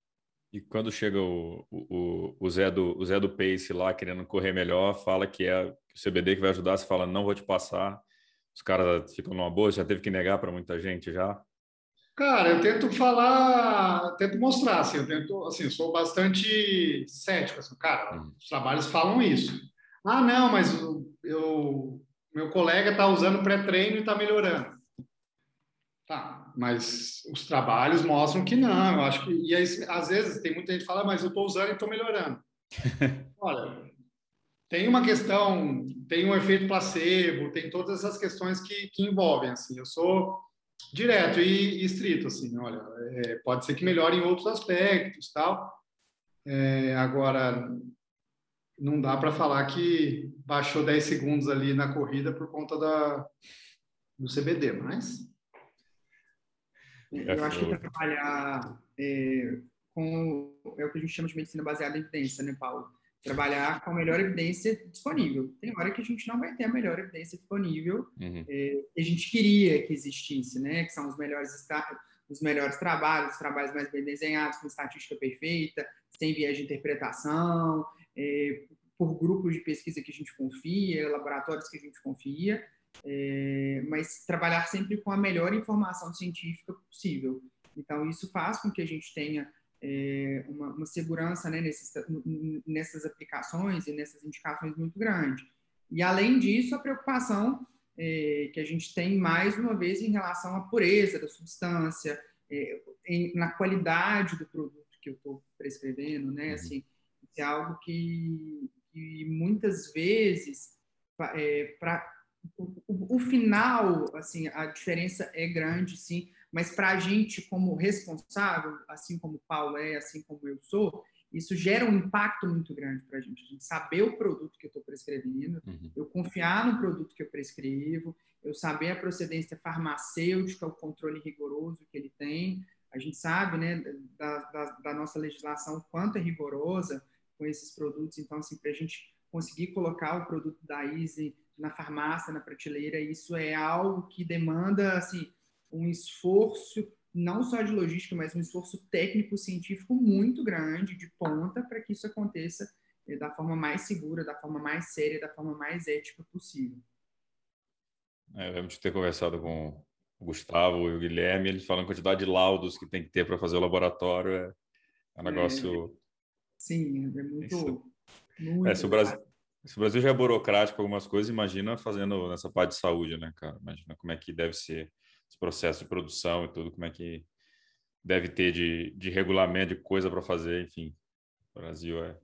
E quando chega o, o, o, Zé do, o Zé do Pace lá querendo correr melhor, fala que é o CBD que vai ajudar, você fala, não vou te passar. Os caras ficam numa boa, já teve que negar para muita gente já. Cara, eu tento falar, tento mostrar, assim, eu tento, assim, eu sou bastante cético, assim, cara, uhum. os trabalhos falam isso. Ah, não, mas eu, meu colega está usando pré-treino e está melhorando. Tá, mas os trabalhos mostram que não. Eu acho que e aí, às vezes tem muita gente que fala, mas eu estou usando e estou melhorando. Olha, tem uma questão, tem um efeito placebo, tem todas essas questões que, que envolvem. Assim, eu sou direto e, e estrito, assim. Olha, é, pode ser que melhore em outros aspectos, tal. É, agora não dá para falar que baixou 10 segundos ali na corrida por conta da do CBD, mas eu acho que trabalhar é, com é o que a gente chama de medicina baseada em evidência, né, Paulo? Trabalhar com a melhor evidência disponível. Tem hora que a gente não vai ter a melhor evidência disponível uhum. é, que a gente queria que existisse, né? Que são os melhores os melhores trabalhos, os trabalhos mais bem desenhados, com estatística perfeita, sem viés de interpretação, é, por grupos de pesquisa que a gente confia, laboratórios que a gente confia é, mas trabalhar sempre com a melhor informação científica possível. Então, isso faz com que a gente tenha é, uma, uma, segurança né, nesses, nessas aplicações e nessas indicações muito grande. E, além disso, a preocupação é, que a gente tem, mais uma vez, em relação à pureza da substância, é, em, na qualidade do produto que eu estou prescrevendo, né? Uhum. Assim, é algo que, que muitas vezes, é, para o, o, final, assim, a diferença é grande, sim, mas para a gente, como responsável, assim como o Paulo é, assim como eu sou, isso gera um impacto muito grande para a gente. A gente saber o produto que eu estou prescrevendo, uhum. eu confiar no produto que eu prescrevo, eu saber a procedência farmacêutica, o controle rigoroso que ele tem. A gente sabe, né, da, da, da nossa legislação, quanto é rigorosa com esses produtos. Então, assim, para a gente conseguir colocar o produto da Easy na farmácia, na prateleira, isso é algo que demanda assim um esforço não só de logística, mas um esforço técnico científico muito grande de ponta para que isso aconteça eh, da forma mais segura, da forma mais séria, da forma mais ética possível. É, eu lembro de ter conversado com o Gustavo e o Guilherme, eles falam a quantidade de laudos que tem que ter para fazer o laboratório é, É um negócio. É, sim, é muito. muito é, se, o Brasil, se o Brasil já é burocrático algumas coisas, imagina fazendo nessa parte de saúde, né, cara? Imagina como é que deve ser os processos de produção e tudo, como é que deve ter de, de regulamento, de coisa para fazer, enfim. O Brasil é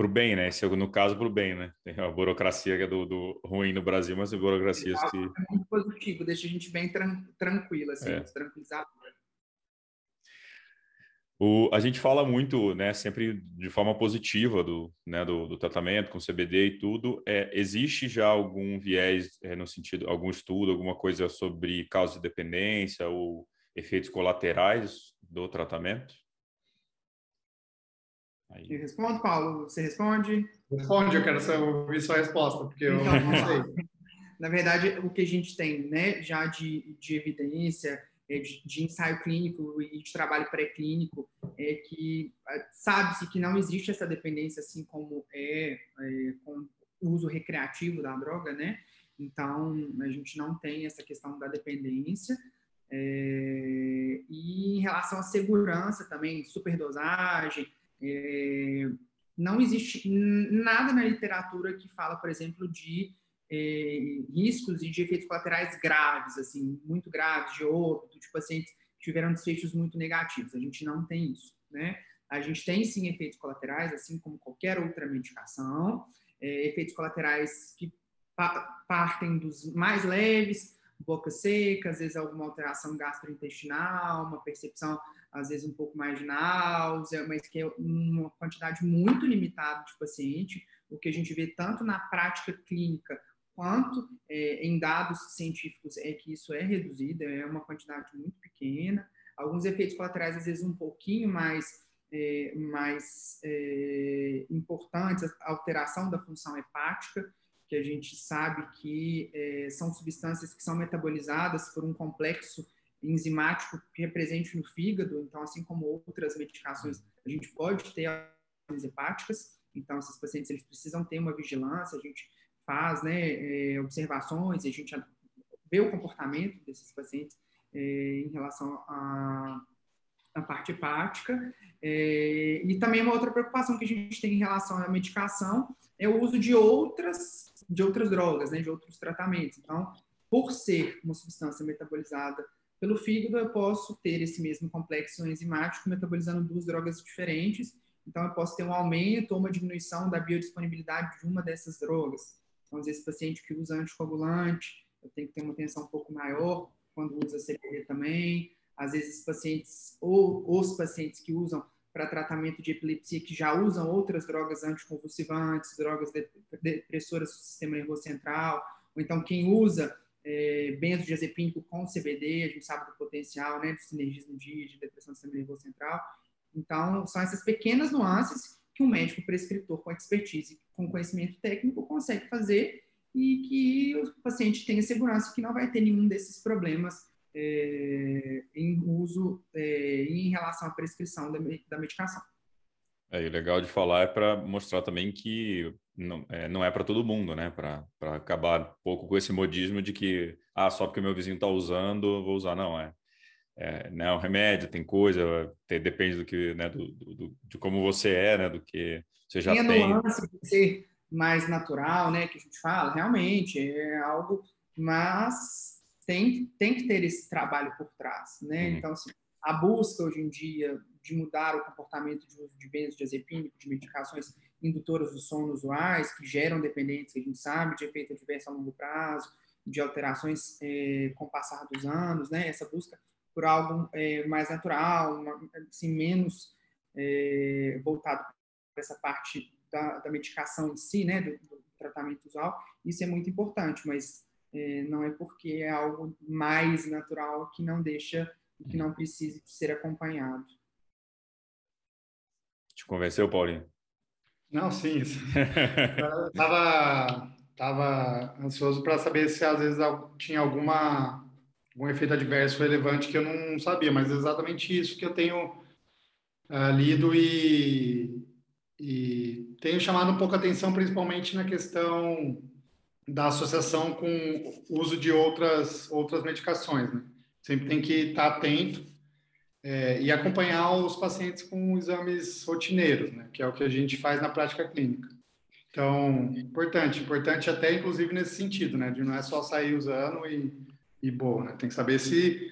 para o bem, né? Esse, é no caso, para o bem, né? Tem a burocracia que é do, do ruim no Brasil, mas a burocracia que... É muito positivo, deixa a gente bem tran tranquilo, assim, é. tranquilizado. O, a gente fala muito, né, sempre de forma positiva do, né, do, do tratamento com CBD e tudo. É, existe já algum viés é, no sentido, algum estudo, alguma coisa sobre causa de dependência ou efeitos colaterais do tratamento? Aí... Eu respondo, Paulo? Você responde? Responde, eu quero ouvir sua resposta, porque eu então, não sei. Na verdade, o que a gente tem né, já de, de evidência, de, de, ensaio clínico e de trabalho pré-clínico, é que é, sabe-se que não existe essa dependência assim como é, é com o uso recreativo da droga, né? Então, a gente não tem essa questão da dependência. É, e em relação à segurança também, superdosagem, é, não existe nada na literatura que fala, por exemplo, de é, riscos e de efeitos colaterais graves, assim, muito graves, de óbito, de pacientes que tiveram desfechos muito negativos. A gente não tem isso, né? A gente tem sim efeitos colaterais, assim como qualquer outra medicação, é, efeitos colaterais que pa partem dos mais leves, boca seca, às vezes alguma alteração gastrointestinal, uma percepção às vezes um pouco mais de náusea, mas que é uma quantidade muito limitada de paciente, o que a gente vê tanto na prática clínica quanto é, em dados científicos é que isso é reduzido, é uma quantidade muito pequena. Alguns efeitos colaterais, às vezes, um pouquinho mais, é, mais é, importantes, a alteração da função hepática, que a gente sabe que é, são substâncias que são metabolizadas por um complexo enzimático que represente no fígado, então, assim como outras medicações, a gente pode ter alterações hepáticas, então, esses pacientes eles precisam ter uma vigilância, a gente faz né, é, observações, a gente vê o comportamento desses pacientes é, em relação à, à parte hepática. É, e também uma outra preocupação que a gente tem em relação à medicação é o uso de outras, de outras drogas, né, de outros tratamentos. Então, por ser uma substância metabolizada pelo fígado, eu posso ter esse mesmo complexo enzimático metabolizando duas drogas diferentes. Então, eu posso ter um aumento ou uma diminuição da biodisponibilidade de uma dessas drogas. Às vezes, paciente que usa anticoagulante, eu tenho que ter uma atenção um pouco maior quando usa CBD também. Às vezes, pacientes ou os pacientes que usam para tratamento de epilepsia que já usam outras drogas anticonvulsivantes, drogas depressoras do sistema nervoso central, ou então quem usa é, benzodiazepínico com CBD, a gente sabe do potencial, né, do sinergismo de, de depressão do sistema nervoso central. Então, são essas pequenas nuances que um médico prescritor com expertise, com conhecimento técnico, consegue fazer e que o paciente tenha segurança que não vai ter nenhum desses problemas é, em uso, é, em relação à prescrição da, da medicação. É, e legal de falar é para mostrar também que não é, não é para todo mundo, né? Para acabar um pouco com esse modismo de que, ah, só porque meu vizinho está usando, vou usar. Não, é, é né, o remédio, tem coisa, tem, depende do que, né, do, do, de como você é, né? Do que você já tem. Tem a nuance de ser mais natural, né? Que a gente fala, realmente, é algo, mas tem, tem que ter esse trabalho por trás, né? Uhum. Então, assim, a busca hoje em dia de mudar o comportamento de uso de benzodiazepínico, de medicações indutoras do sono usuais, que geram dependência, que a gente sabe, de efeito adverso a longo prazo, de alterações é, com o passar dos anos, né? Essa busca por algo é, mais natural, uma, assim, menos é, voltado para essa parte da, da, medicação em si, né? Do, do, tratamento usual, isso é muito importante, mas é, não é porque é algo mais natural que não deixa, que não precise ser acompanhado. Te convenceu, Paulinho? Não, sim. Estava tava ansioso para saber se às vezes tinha alguma algum efeito adverso relevante que eu não sabia, mas é exatamente isso que eu tenho uh, lido e, e tenho chamado um pouco a atenção, principalmente na questão da associação com o uso de outras outras medicações, né? Sempre tem que estar atento é, e acompanhar os pacientes com exames rotineiros, né, que é o que a gente faz na prática clínica. Então, importante, importante até inclusive nesse sentido, né, de não é só sair usando e, e boa, né, tem que saber se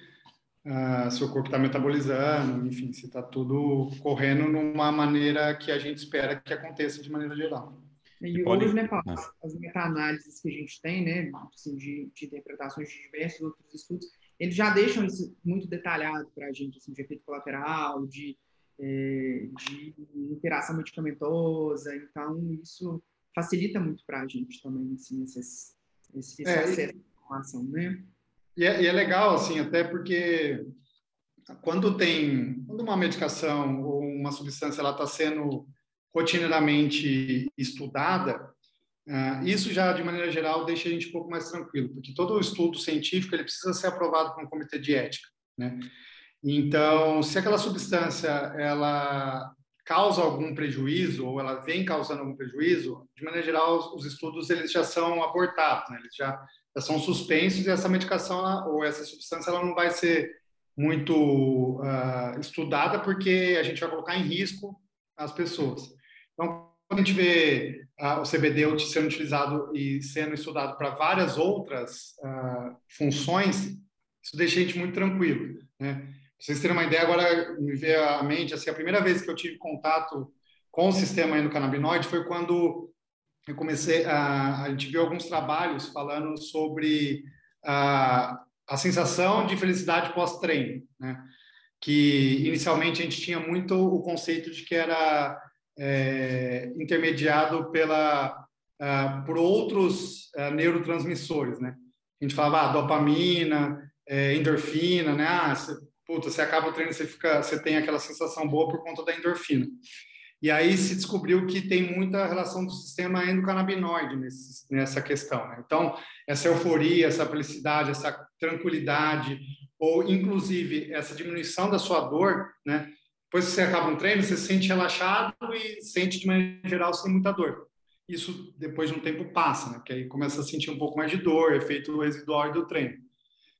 uh, se o corpo está metabolizando, enfim, se está tudo correndo numa maneira que a gente espera que aconteça de maneira geral. E hoje, né, Paulo, as meta-análises que a gente tem, né, assim, de, de interpretações de diversos outros estudos, eles já deixam isso muito detalhado para a gente, assim, de efeito colateral, de, é, de interação medicamentosa, então isso facilita muito para a gente também, assim, esse, esse é, acesso à informação, né? E é, e é, legal, assim, até porque quando tem, quando uma medicação ou uma substância ela está sendo rotineiramente estudada, uh, isso já, de maneira geral, deixa a gente um pouco mais tranquilo, porque todo estudo científico ele precisa ser aprovado por um comitê de ética, né? Então, se aquela substância ela causa algum prejuízo ou ela vem causando algum prejuízo, de maneira geral, os, os estudos eles já são abortados, né? Eles já são suspensos e essa medicação ou essa substância ela não vai ser muito uh, estudada porque a gente vai colocar em risco as pessoas. Então, quando a gente vê uh, o CBD sendo utilizado e sendo estudado para várias outras uh, funções, isso deixa a gente muito tranquilo. Né? Vocês terem uma ideia, agora me veio à mente, assim, a primeira vez que eu tive contato com o sistema endocannabinoide foi quando eu comecei a, a gente viu alguns trabalhos falando sobre a, a sensação de felicidade pós-treino, né? Que inicialmente a gente tinha muito o conceito de que era é, intermediado pela, uh, por outros uh, neurotransmissores, né? A gente falava ah, dopamina, é, endorfina, né? Ah, você, puta, você acaba o treino, você fica, você tem aquela sensação boa por conta da endorfina. E aí se descobriu que tem muita relação do sistema endocannabinoide nesse, nessa questão. Né? Então, essa euforia, essa felicidade, essa tranquilidade, ou inclusive essa diminuição da sua dor, né? Depois que você acaba um treino, você se sente relaxado e sente, de maneira geral, sem muita dor. Isso, depois de um tempo, passa, né? Porque aí começa a sentir um pouco mais de dor, efeito residual do treino.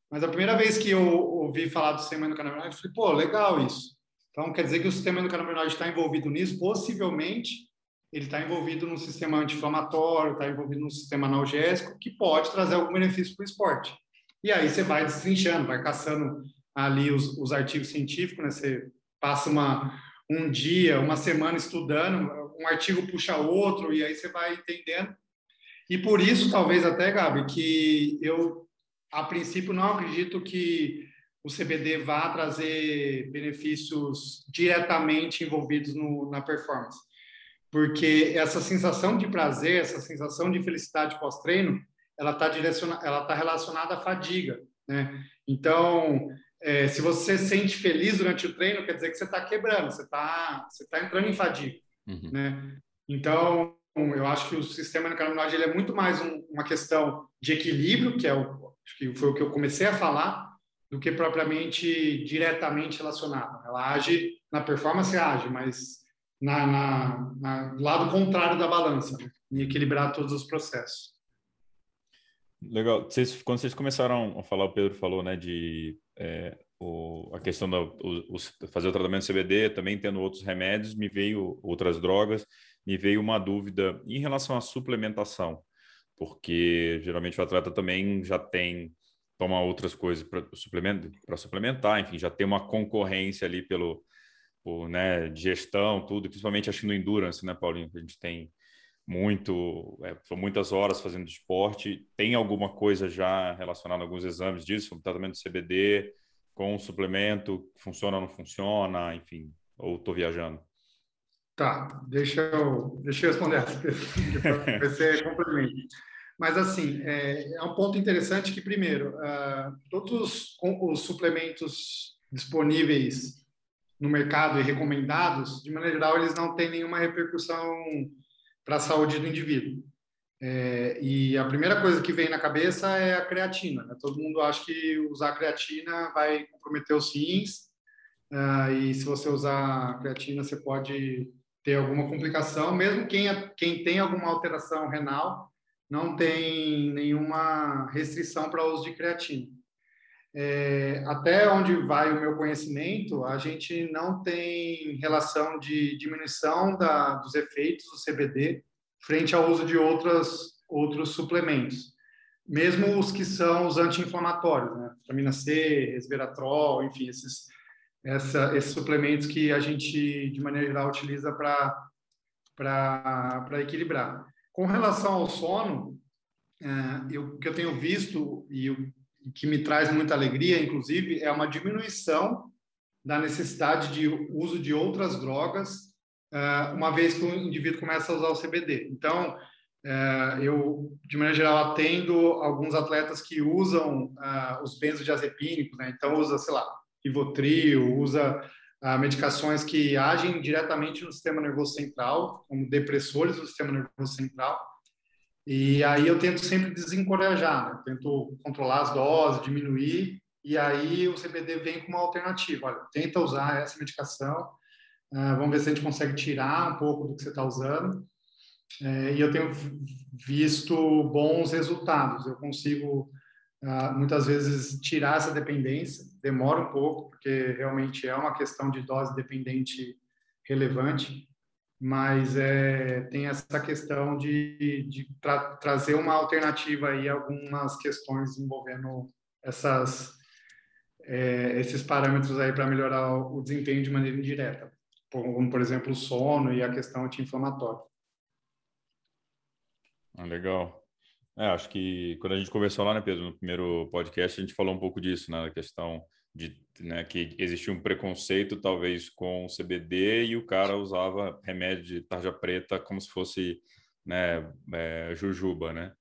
Mas a primeira vez que eu ouvi falar do sistema endocannabinoide, eu falei, pô, legal isso. Então, quer dizer que o sistema endocannabinoide está envolvido nisso? Possivelmente, ele está envolvido no sistema anti-inflamatório, está envolvido no sistema analgésico, que pode trazer algum benefício para o esporte. E aí você vai destrinchando, vai caçando ali os, os artigos científicos, né? Você passa uma, um dia, uma semana estudando, um artigo puxa outro, e aí você vai entendendo. E por isso, talvez até, Gabi, que eu, a princípio, não acredito que o CBD vá trazer benefícios diretamente envolvidos no, na performance. Porque essa sensação de prazer, essa sensação de felicidade pós-treino, ela está tá relacionada à fadiga, né? Então, é, se você se sente feliz durante o treino, quer dizer que você está quebrando, você está você tá entrando em fadiga, uhum. né? Então, eu acho que o sistema endocannabinoide ele é muito mais um, uma questão de equilíbrio, que é o acho que foi o que eu comecei a falar, do que propriamente diretamente relacionado. Ela age na performance, age, mas na, na, na lado contrário da balança, né? em equilibrar todos os processos. Legal. Vocês, quando vocês começaram a falar, o Pedro falou, né, de é, o, a questão da o, o, fazer o tratamento CBD, também tendo outros remédios, me veio outras drogas, me veio uma dúvida em relação à suplementação, porque geralmente o atleta também já tem toma outras coisas para suplemento, para suplementar, enfim, já tem uma concorrência ali pelo né, gestão, tudo, principalmente acho que no endurance, né, Paulinho, a gente tem muito, é, são muitas horas fazendo esporte. Tem alguma coisa já relacionada a alguns exames disso, tratamento de CBD com suplemento, funciona ou não funciona, enfim, ou estou viajando? Tá, deixa eu, deixa eu responder essa pergunta, vai ser complemento. Mas, assim, é, é, um ponto interessante que, primeiro, uh, todos os suplementos disponíveis no mercado e recomendados, de maneira geral, eles não têm nenhuma repercussão para a saúde do indivíduo. É, e a primeira coisa que vem na cabeça é a creatina. Né? Todo mundo acha que usar creatina vai comprometer os rins, uh, e se você usar creatina, você pode ter alguma complicação. Mesmo quem, é, quem tem alguma alteração renal, não tem nenhuma restrição para uso de creatina. é, até onde vai o meu conhecimento, a gente não tem relação de diminuição da, dos efeitos do CBD frente ao uso de outras, outros suplementos, mesmo os que são os anti-inflamatórios, né? vitamina C, resveratrol, enfim, esses, essa, esses suplementos que a gente, de maneira geral, utiliza para equilibrar. Com relação ao sono, é, eu, o que eu tenho visto e o que me traz muita alegria, inclusive, é uma diminuição da necessidade de uso de outras drogas, é, uma vez que o indivíduo começa a usar o CBD. Então, é, eu, de maneira geral, atendo alguns atletas que usam os benzodiazepínicos, né? então usa, sei lá, Rivotril, usa medicações que agem diretamente no sistema nervoso central, como depressores do sistema nervoso central, e aí eu tento sempre desencorajar, né? tento controlar as doses, diminuir, e aí o CBD vem com uma alternativa. Olha, tenta usar essa medicação, uh, vamos ver se a gente consegue tirar um pouco do que você está usando. Uh, e eu tenho visto bons resultados. Eu consigo uh, muitas vezes tirar essa dependência. Demora um pouco, porque realmente é uma questão de dose dependente relevante mas é, tem essa questão de, de tra trazer uma alternativa aí algumas questões envolvendo essas, é, esses parâmetros aí para melhorar o desempenho de maneira indireta, como, por exemplo, o sono e a questão anti-inflamatória. Ah, legal. É, acho que quando a gente conversou lá, né, Pedro, no primeiro podcast, a gente falou um pouco disso, né, da questão de né, que existia um preconceito talvez com o CBD e o cara usava remédio de tarja preta como se fosse né, é, jujuba, né?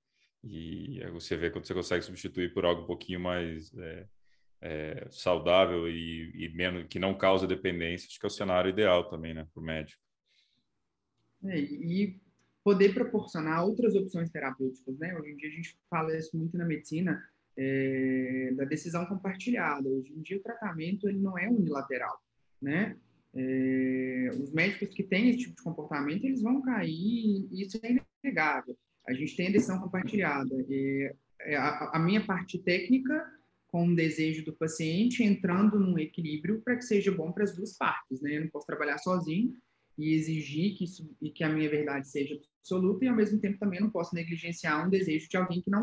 E você vê quando você consegue substituir por algo um pouquinho mais é, é, saudável e, e, menos que não causa dependência, acho que é o cenário ideal também, né, para o médico. É, e poder proporcionar outras opções terapêuticas, né? Hoje em dia a gente fala isso muito na medicina, é, da decisão compartilhada. Hoje em dia o tratamento ele não é unilateral, né? É, os médicos que têm esse tipo de comportamento eles vão cair isso é inegável. A gente tem a decisão compartilhada. É, a, a minha parte técnica com o desejo do paciente entrando num equilíbrio para que seja bom para as duas partes, né? Eu não posso trabalhar sozinho e exigir que isso e que a minha verdade seja absoluta e ao mesmo tempo também não posso negligenciar um desejo de alguém que não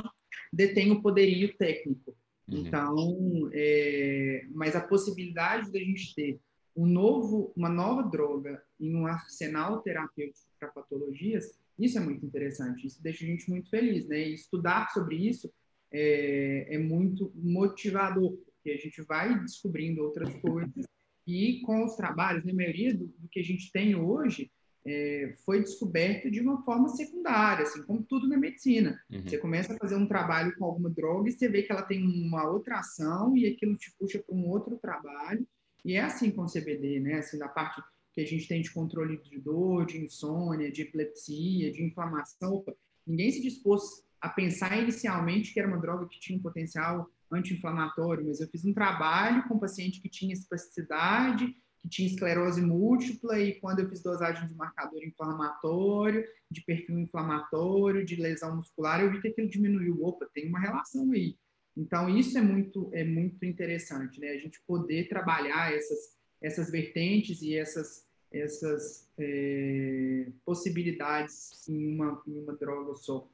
detém o poderio técnico. Uhum. Então, é, mas a possibilidade da gente ter um novo, uma nova droga em um arsenal terapêutico para patologias, isso é muito interessante. Isso deixa a gente muito feliz, né? E estudar sobre isso é, é muito motivador, porque a gente vai descobrindo outras coisas e com os trabalhos, na né, maioria do, do que a gente tem hoje, é, foi descoberto de uma forma secundária, assim, como tudo na medicina. Uhum. Você começa a fazer um trabalho com alguma droga e você vê que ela tem uma outra ação e aquilo te puxa para um outro trabalho. E é assim com o CBD, né? Assim, da parte que a gente tem de controle de dor, de insônia, de epilepsia, de inflamação. Opa, ninguém se dispôs a pensar inicialmente que era uma droga que tinha um potencial anti-inflamatório, mas eu fiz um trabalho com um paciente que tinha espasticidade que tinha esclerose múltipla e quando eu fiz dosagem de marcador inflamatório, de perfil inflamatório, de lesão muscular, eu vi que aquilo diminuiu. Opa, tem uma relação aí. Então isso é muito é muito interessante, né? A gente poder trabalhar essas essas vertentes e essas essas é, possibilidades em uma em uma droga só.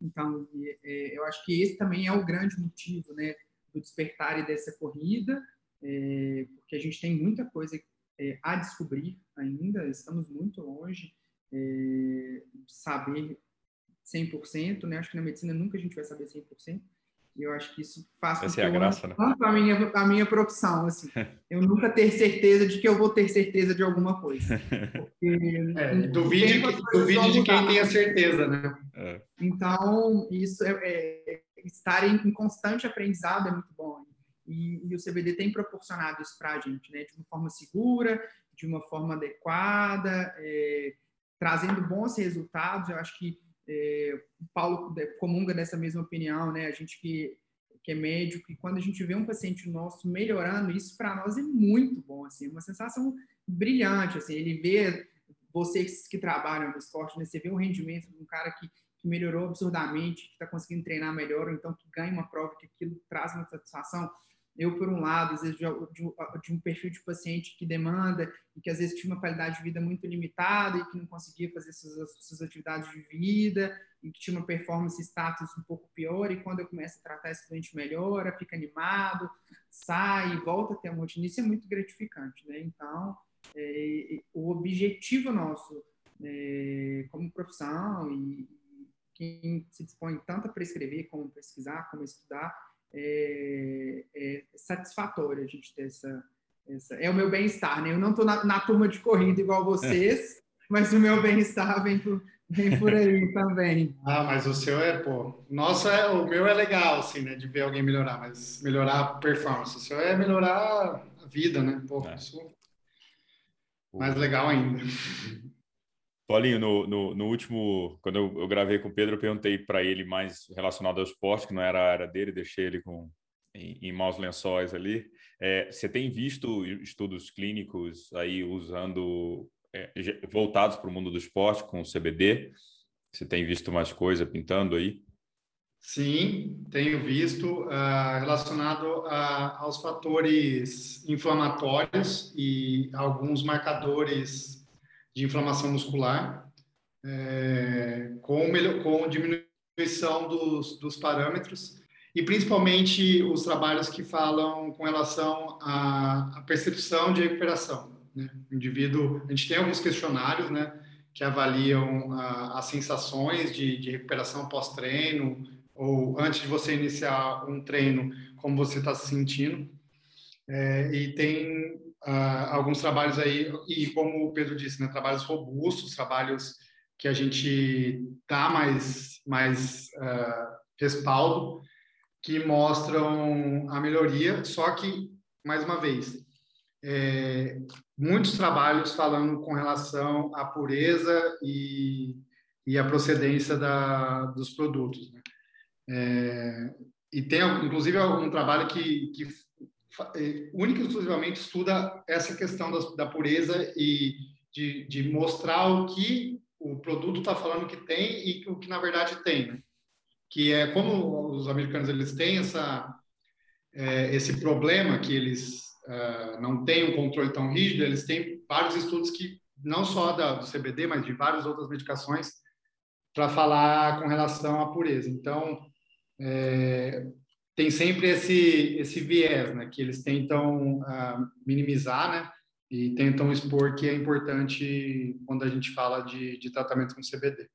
Então é, eu acho que esse também é o grande motivo, né, do despertar e dessa corrida é, porque a gente tem muita coisa é, a descobrir ainda, estamos muito longe é, de saber 100%, né? Acho que na medicina nunca a gente vai saber 100%. E eu acho que isso faz Essa é a graça, né? a minha, a minha profissão, assim. eu nunca ter certeza de que eu vou ter certeza de alguma coisa. Porque, é, duvide, duvide de quem tem a certeza, né? É. Então, isso é, é estar em, em constante aprendizado é muito bom. E, e o CBD tem proporcionado isso para a gente, né? De uma forma segura, de uma forma adequada, é, trazendo bons resultados. Eu acho que é, o Paulo comunga dessa mesma opinião, né? A gente que, que é médico, e quando a gente vê um paciente nosso melhorando, isso para nós é muito bom, assim, uma sensação brilhante, assim, ele vê vocês que trabalham no esporte, né? Você vê o rendimento de um cara que que melhorou absurdamente, que está conseguindo treinar melhor, ou então que ganha uma prova que aquilo traz uma satisfação. Eu, por um lado, às vezes, de, de, de, um perfil de paciente que demanda e que às vezes tinha uma qualidade de vida muito limitada e que não conseguia fazer suas, suas atividades de vida e que tinha uma performance status um pouco pior. E quando eu começo a tratar esse doente melhora, fica animado, sai, volta a ter uma rotina. Isso é muito gratificante, né? Então, é, o objetivo nosso é, como profissão e quem se dispõe tanto a prescrever como pesquisar, como estudar, é, é satisfatório a gente ter essa, essa é o meu bem-estar, né? Eu não estou na, na, turma de corrida igual vocês, mas o meu bem-estar vem por, vem por aí também. Ah, mas o seu é, pô, nossa, é, o meu é legal, assim, né, de ver alguém melhorar, mas melhorar a performance, o seu é melhorar a vida, né? Pô, é. isso mais legal ainda. Paulinho, no, no, no, último, quando eu, eu, gravei com o Pedro, eu perguntei para ele mais relacionado ao esporte, que não era a área dele, deixei ele com, em, em maus lençóis ali. É, você tem visto estudos clínicos aí usando, é, voltados para o mundo do esporte com o CBD? Você tem visto mais coisa pintando aí? Sim, tenho visto uh, relacionado a, aos fatores inflamatórios e alguns marcadores de inflamação muscular, é, com, com diminuição dos, dos parâmetros e principalmente os trabalhos que falam com relação à, à percepção de recuperação. Né? O indivíduo, a gente tem alguns questionários, né, que avaliam a, as sensações de, de recuperação pós-treino ou antes de você iniciar um treino, como você está se sentindo. É, e tem uh, alguns trabalhos aí, e como o Pedro disse, né, trabalhos robustos, trabalhos que a gente dá mais, mais uh, respaldo, que mostram a melhoria, só que, mais uma vez, é, muitos trabalhos falando com relação à pureza e, e à procedência da, dos produtos. Né? É, e tem, inclusive, um trabalho que, que única e exclusivamente estuda essa questão da, pureza e de, de, mostrar o que o produto está falando que tem e o que na verdade tem, né? que é como os americanos eles têm essa é, esse problema que eles uh, não têm um controle tão rígido, eles têm vários estudos que não só da, do CBD, mas de várias outras medicações para falar com relação à pureza. Então, é, tem sempre esse esse viés, né, que eles tentam uh, minimizar, né, e tentam expor que é importante quando a gente fala de, de tratamento com CBD.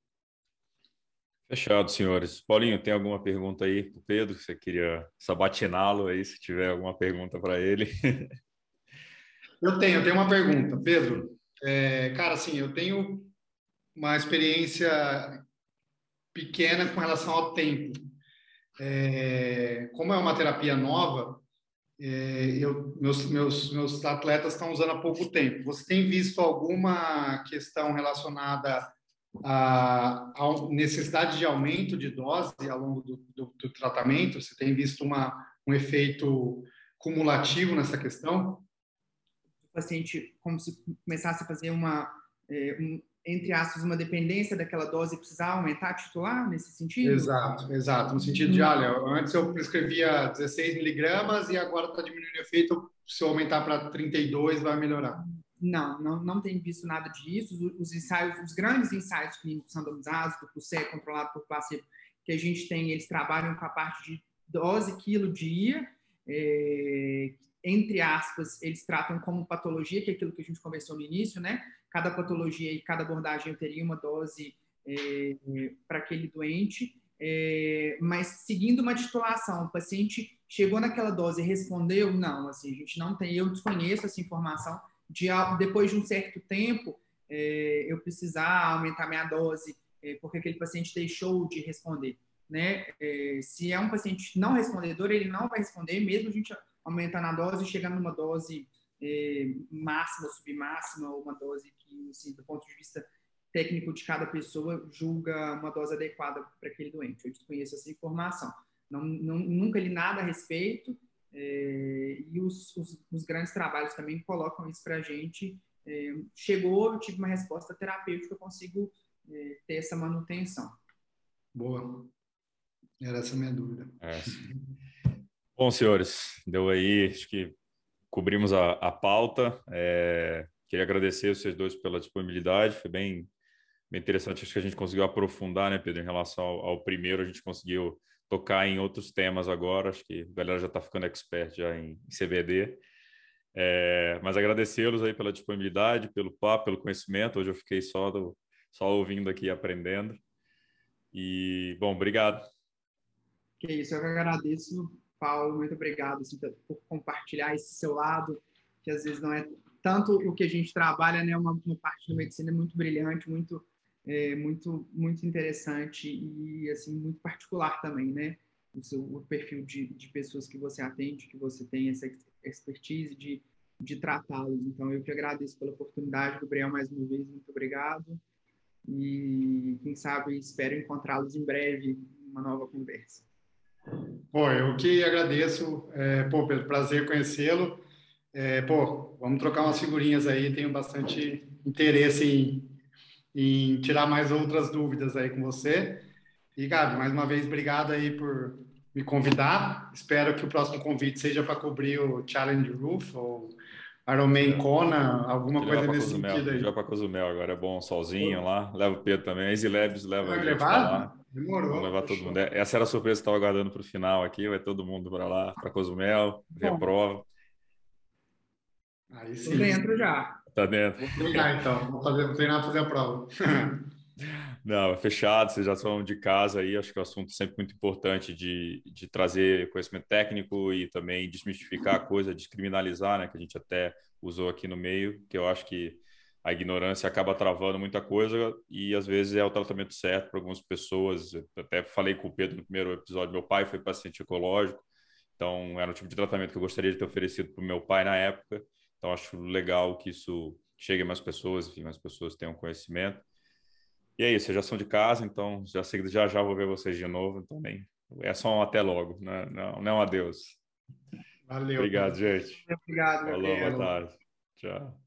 Fechado, senhores. Paulinho, tem alguma pergunta aí para o Pedro? Você queria sabatiná-lo aí, se tiver alguma pergunta para ele? eu tenho, eu tenho uma pergunta. Pedro, é, cara, assim, eu tenho uma experiência pequena com relação ao tempo é, como é uma terapia nova, é, eu, meus, meus, meus atletas estão usando há pouco tempo. Você tem visto alguma questão relacionada à necessidade de aumento de dose ao longo do, do, do tratamento? Você tem visto uma, um efeito cumulativo nessa questão? O paciente, como se começasse a fazer uma, é, entre aspas, uma dependência daquela dose e precisar aumentar a titular nesse sentido? Exato, exato. No sentido de, olha, antes eu prescrevia 16 miligramas e agora está diminuindo o efeito, se eu aumentar para 32 vai melhorar. Não, não, não tem visto nada disso. Os ensaios, os grandes ensaios clínicos randomizados, do PUSE, controlado por placebo, que a gente tem, eles trabalham com a parte de dose quilo-dia, é, entre aspas, eles tratam como patologia, que é aquilo que a gente conversou no início, né? Cada patologia e cada abordagem eu teria uma dose é, para aquele doente, é, mas seguindo uma titulação, o paciente chegou naquela dose e respondeu, não, assim, a gente não tem, eu desconheço essa informação, de depois de um certo tempo, é, eu precisar aumentar minha dose, é, porque aquele paciente deixou de responder, né? É, se é um paciente não respondedor, ele não vai responder, mesmo a gente aumentando a dose chegando numa dose é, máxima, submáxima, ou uma dose que, assim, do ponto de vista técnico de cada pessoa, julga uma dose adequada para aquele doente. Eu desconheço essa informação. Não, não, nunca li nada a respeito, é, e os, os, os, grandes trabalhos também colocam isso para a gente. É, chegou, eu tive uma resposta terapêutica, eu consigo é, ter essa manutenção. Boa. Era essa a minha dúvida. É. Bom, senhores, deu aí, acho que cobrimos a, a pauta. É, queria agradecer vocês dois pela disponibilidade, foi bem, bem interessante. Acho que a gente conseguiu aprofundar, né, Pedro, em relação ao, ao primeiro, a gente conseguiu tocar em outros temas agora. Acho que a galera já está ficando expert já em, em CBD. É, mas agradecê-los aí pela disponibilidade, pelo papo, pelo conhecimento. Hoje eu fiquei só, do, só ouvindo aqui e aprendendo. E, bom, obrigado. Que isso, eu que agradeço, Paulo. Muito obrigado assim, por compartilhar esse seu lado, que às vezes não é tanto o que a gente trabalha, né? Uma, uma parte da medicina muito brilhante, muito, é, muito, muito interessante e assim muito particular também, né? O, seu, o perfil de, de pessoas que você atende, que você tem essa expertise de, de tratá-los. Então, eu que agradeço pela oportunidade, Gabriel, mais uma vez, muito obrigado. E, quem sabe, espero encontrá-los em breve, uma nova conversa. Pô, eu que agradeço. É, pô, Pedro, prazer conhecê-lo. É, pô, vamos trocar umas figurinhas aí. Tenho bastante interesse em, em tirar mais outras dúvidas aí com você. E, Gabi, mais uma vez, obrigado aí por me convidar. Espero que o próximo convite seja para cobrir o Challenge Roof ou Ironman Kona, alguma coisa nesse Cozumel, sentido aí. Já para Cozumel agora, é bom, solzinho lá. Leva o Pedro também. Easy Labs leva Vai levar? Demorou. Vamos levar todo mundo. Essa era a surpresa que estava aguardando para o final aqui. Vai todo mundo para lá, para Cozumel, ver a prova. Aí sim. Tô dentro já. Tá dentro. Vou treinar então. Vou, fazer, vou treinar para fazer a prova. Não, é fechado, vocês já são de casa aí, acho que o assunto é sempre muito importante de, de trazer conhecimento técnico e também desmistificar a coisa, descriminalizar, né, que a gente até usou aqui no meio, que eu acho que a ignorância acaba travando muita coisa e às vezes é o tratamento certo para algumas pessoas. Eu até falei com o Pedro no primeiro episódio, meu pai foi paciente ecológico, então era o tipo de tratamento que eu gostaria de ter oferecido para o meu pai na época. Então acho legal que isso chegue a mais pessoas, enfim, mais pessoas tenham conhecimento. E é isso, vocês já são de casa, então já, já já vou ver vocês de novo. Então, nem, é só um até logo, né? não, não é um adeus. Valeu. Obrigado, gente. Obrigado, Falou, boa tarde. Tchau.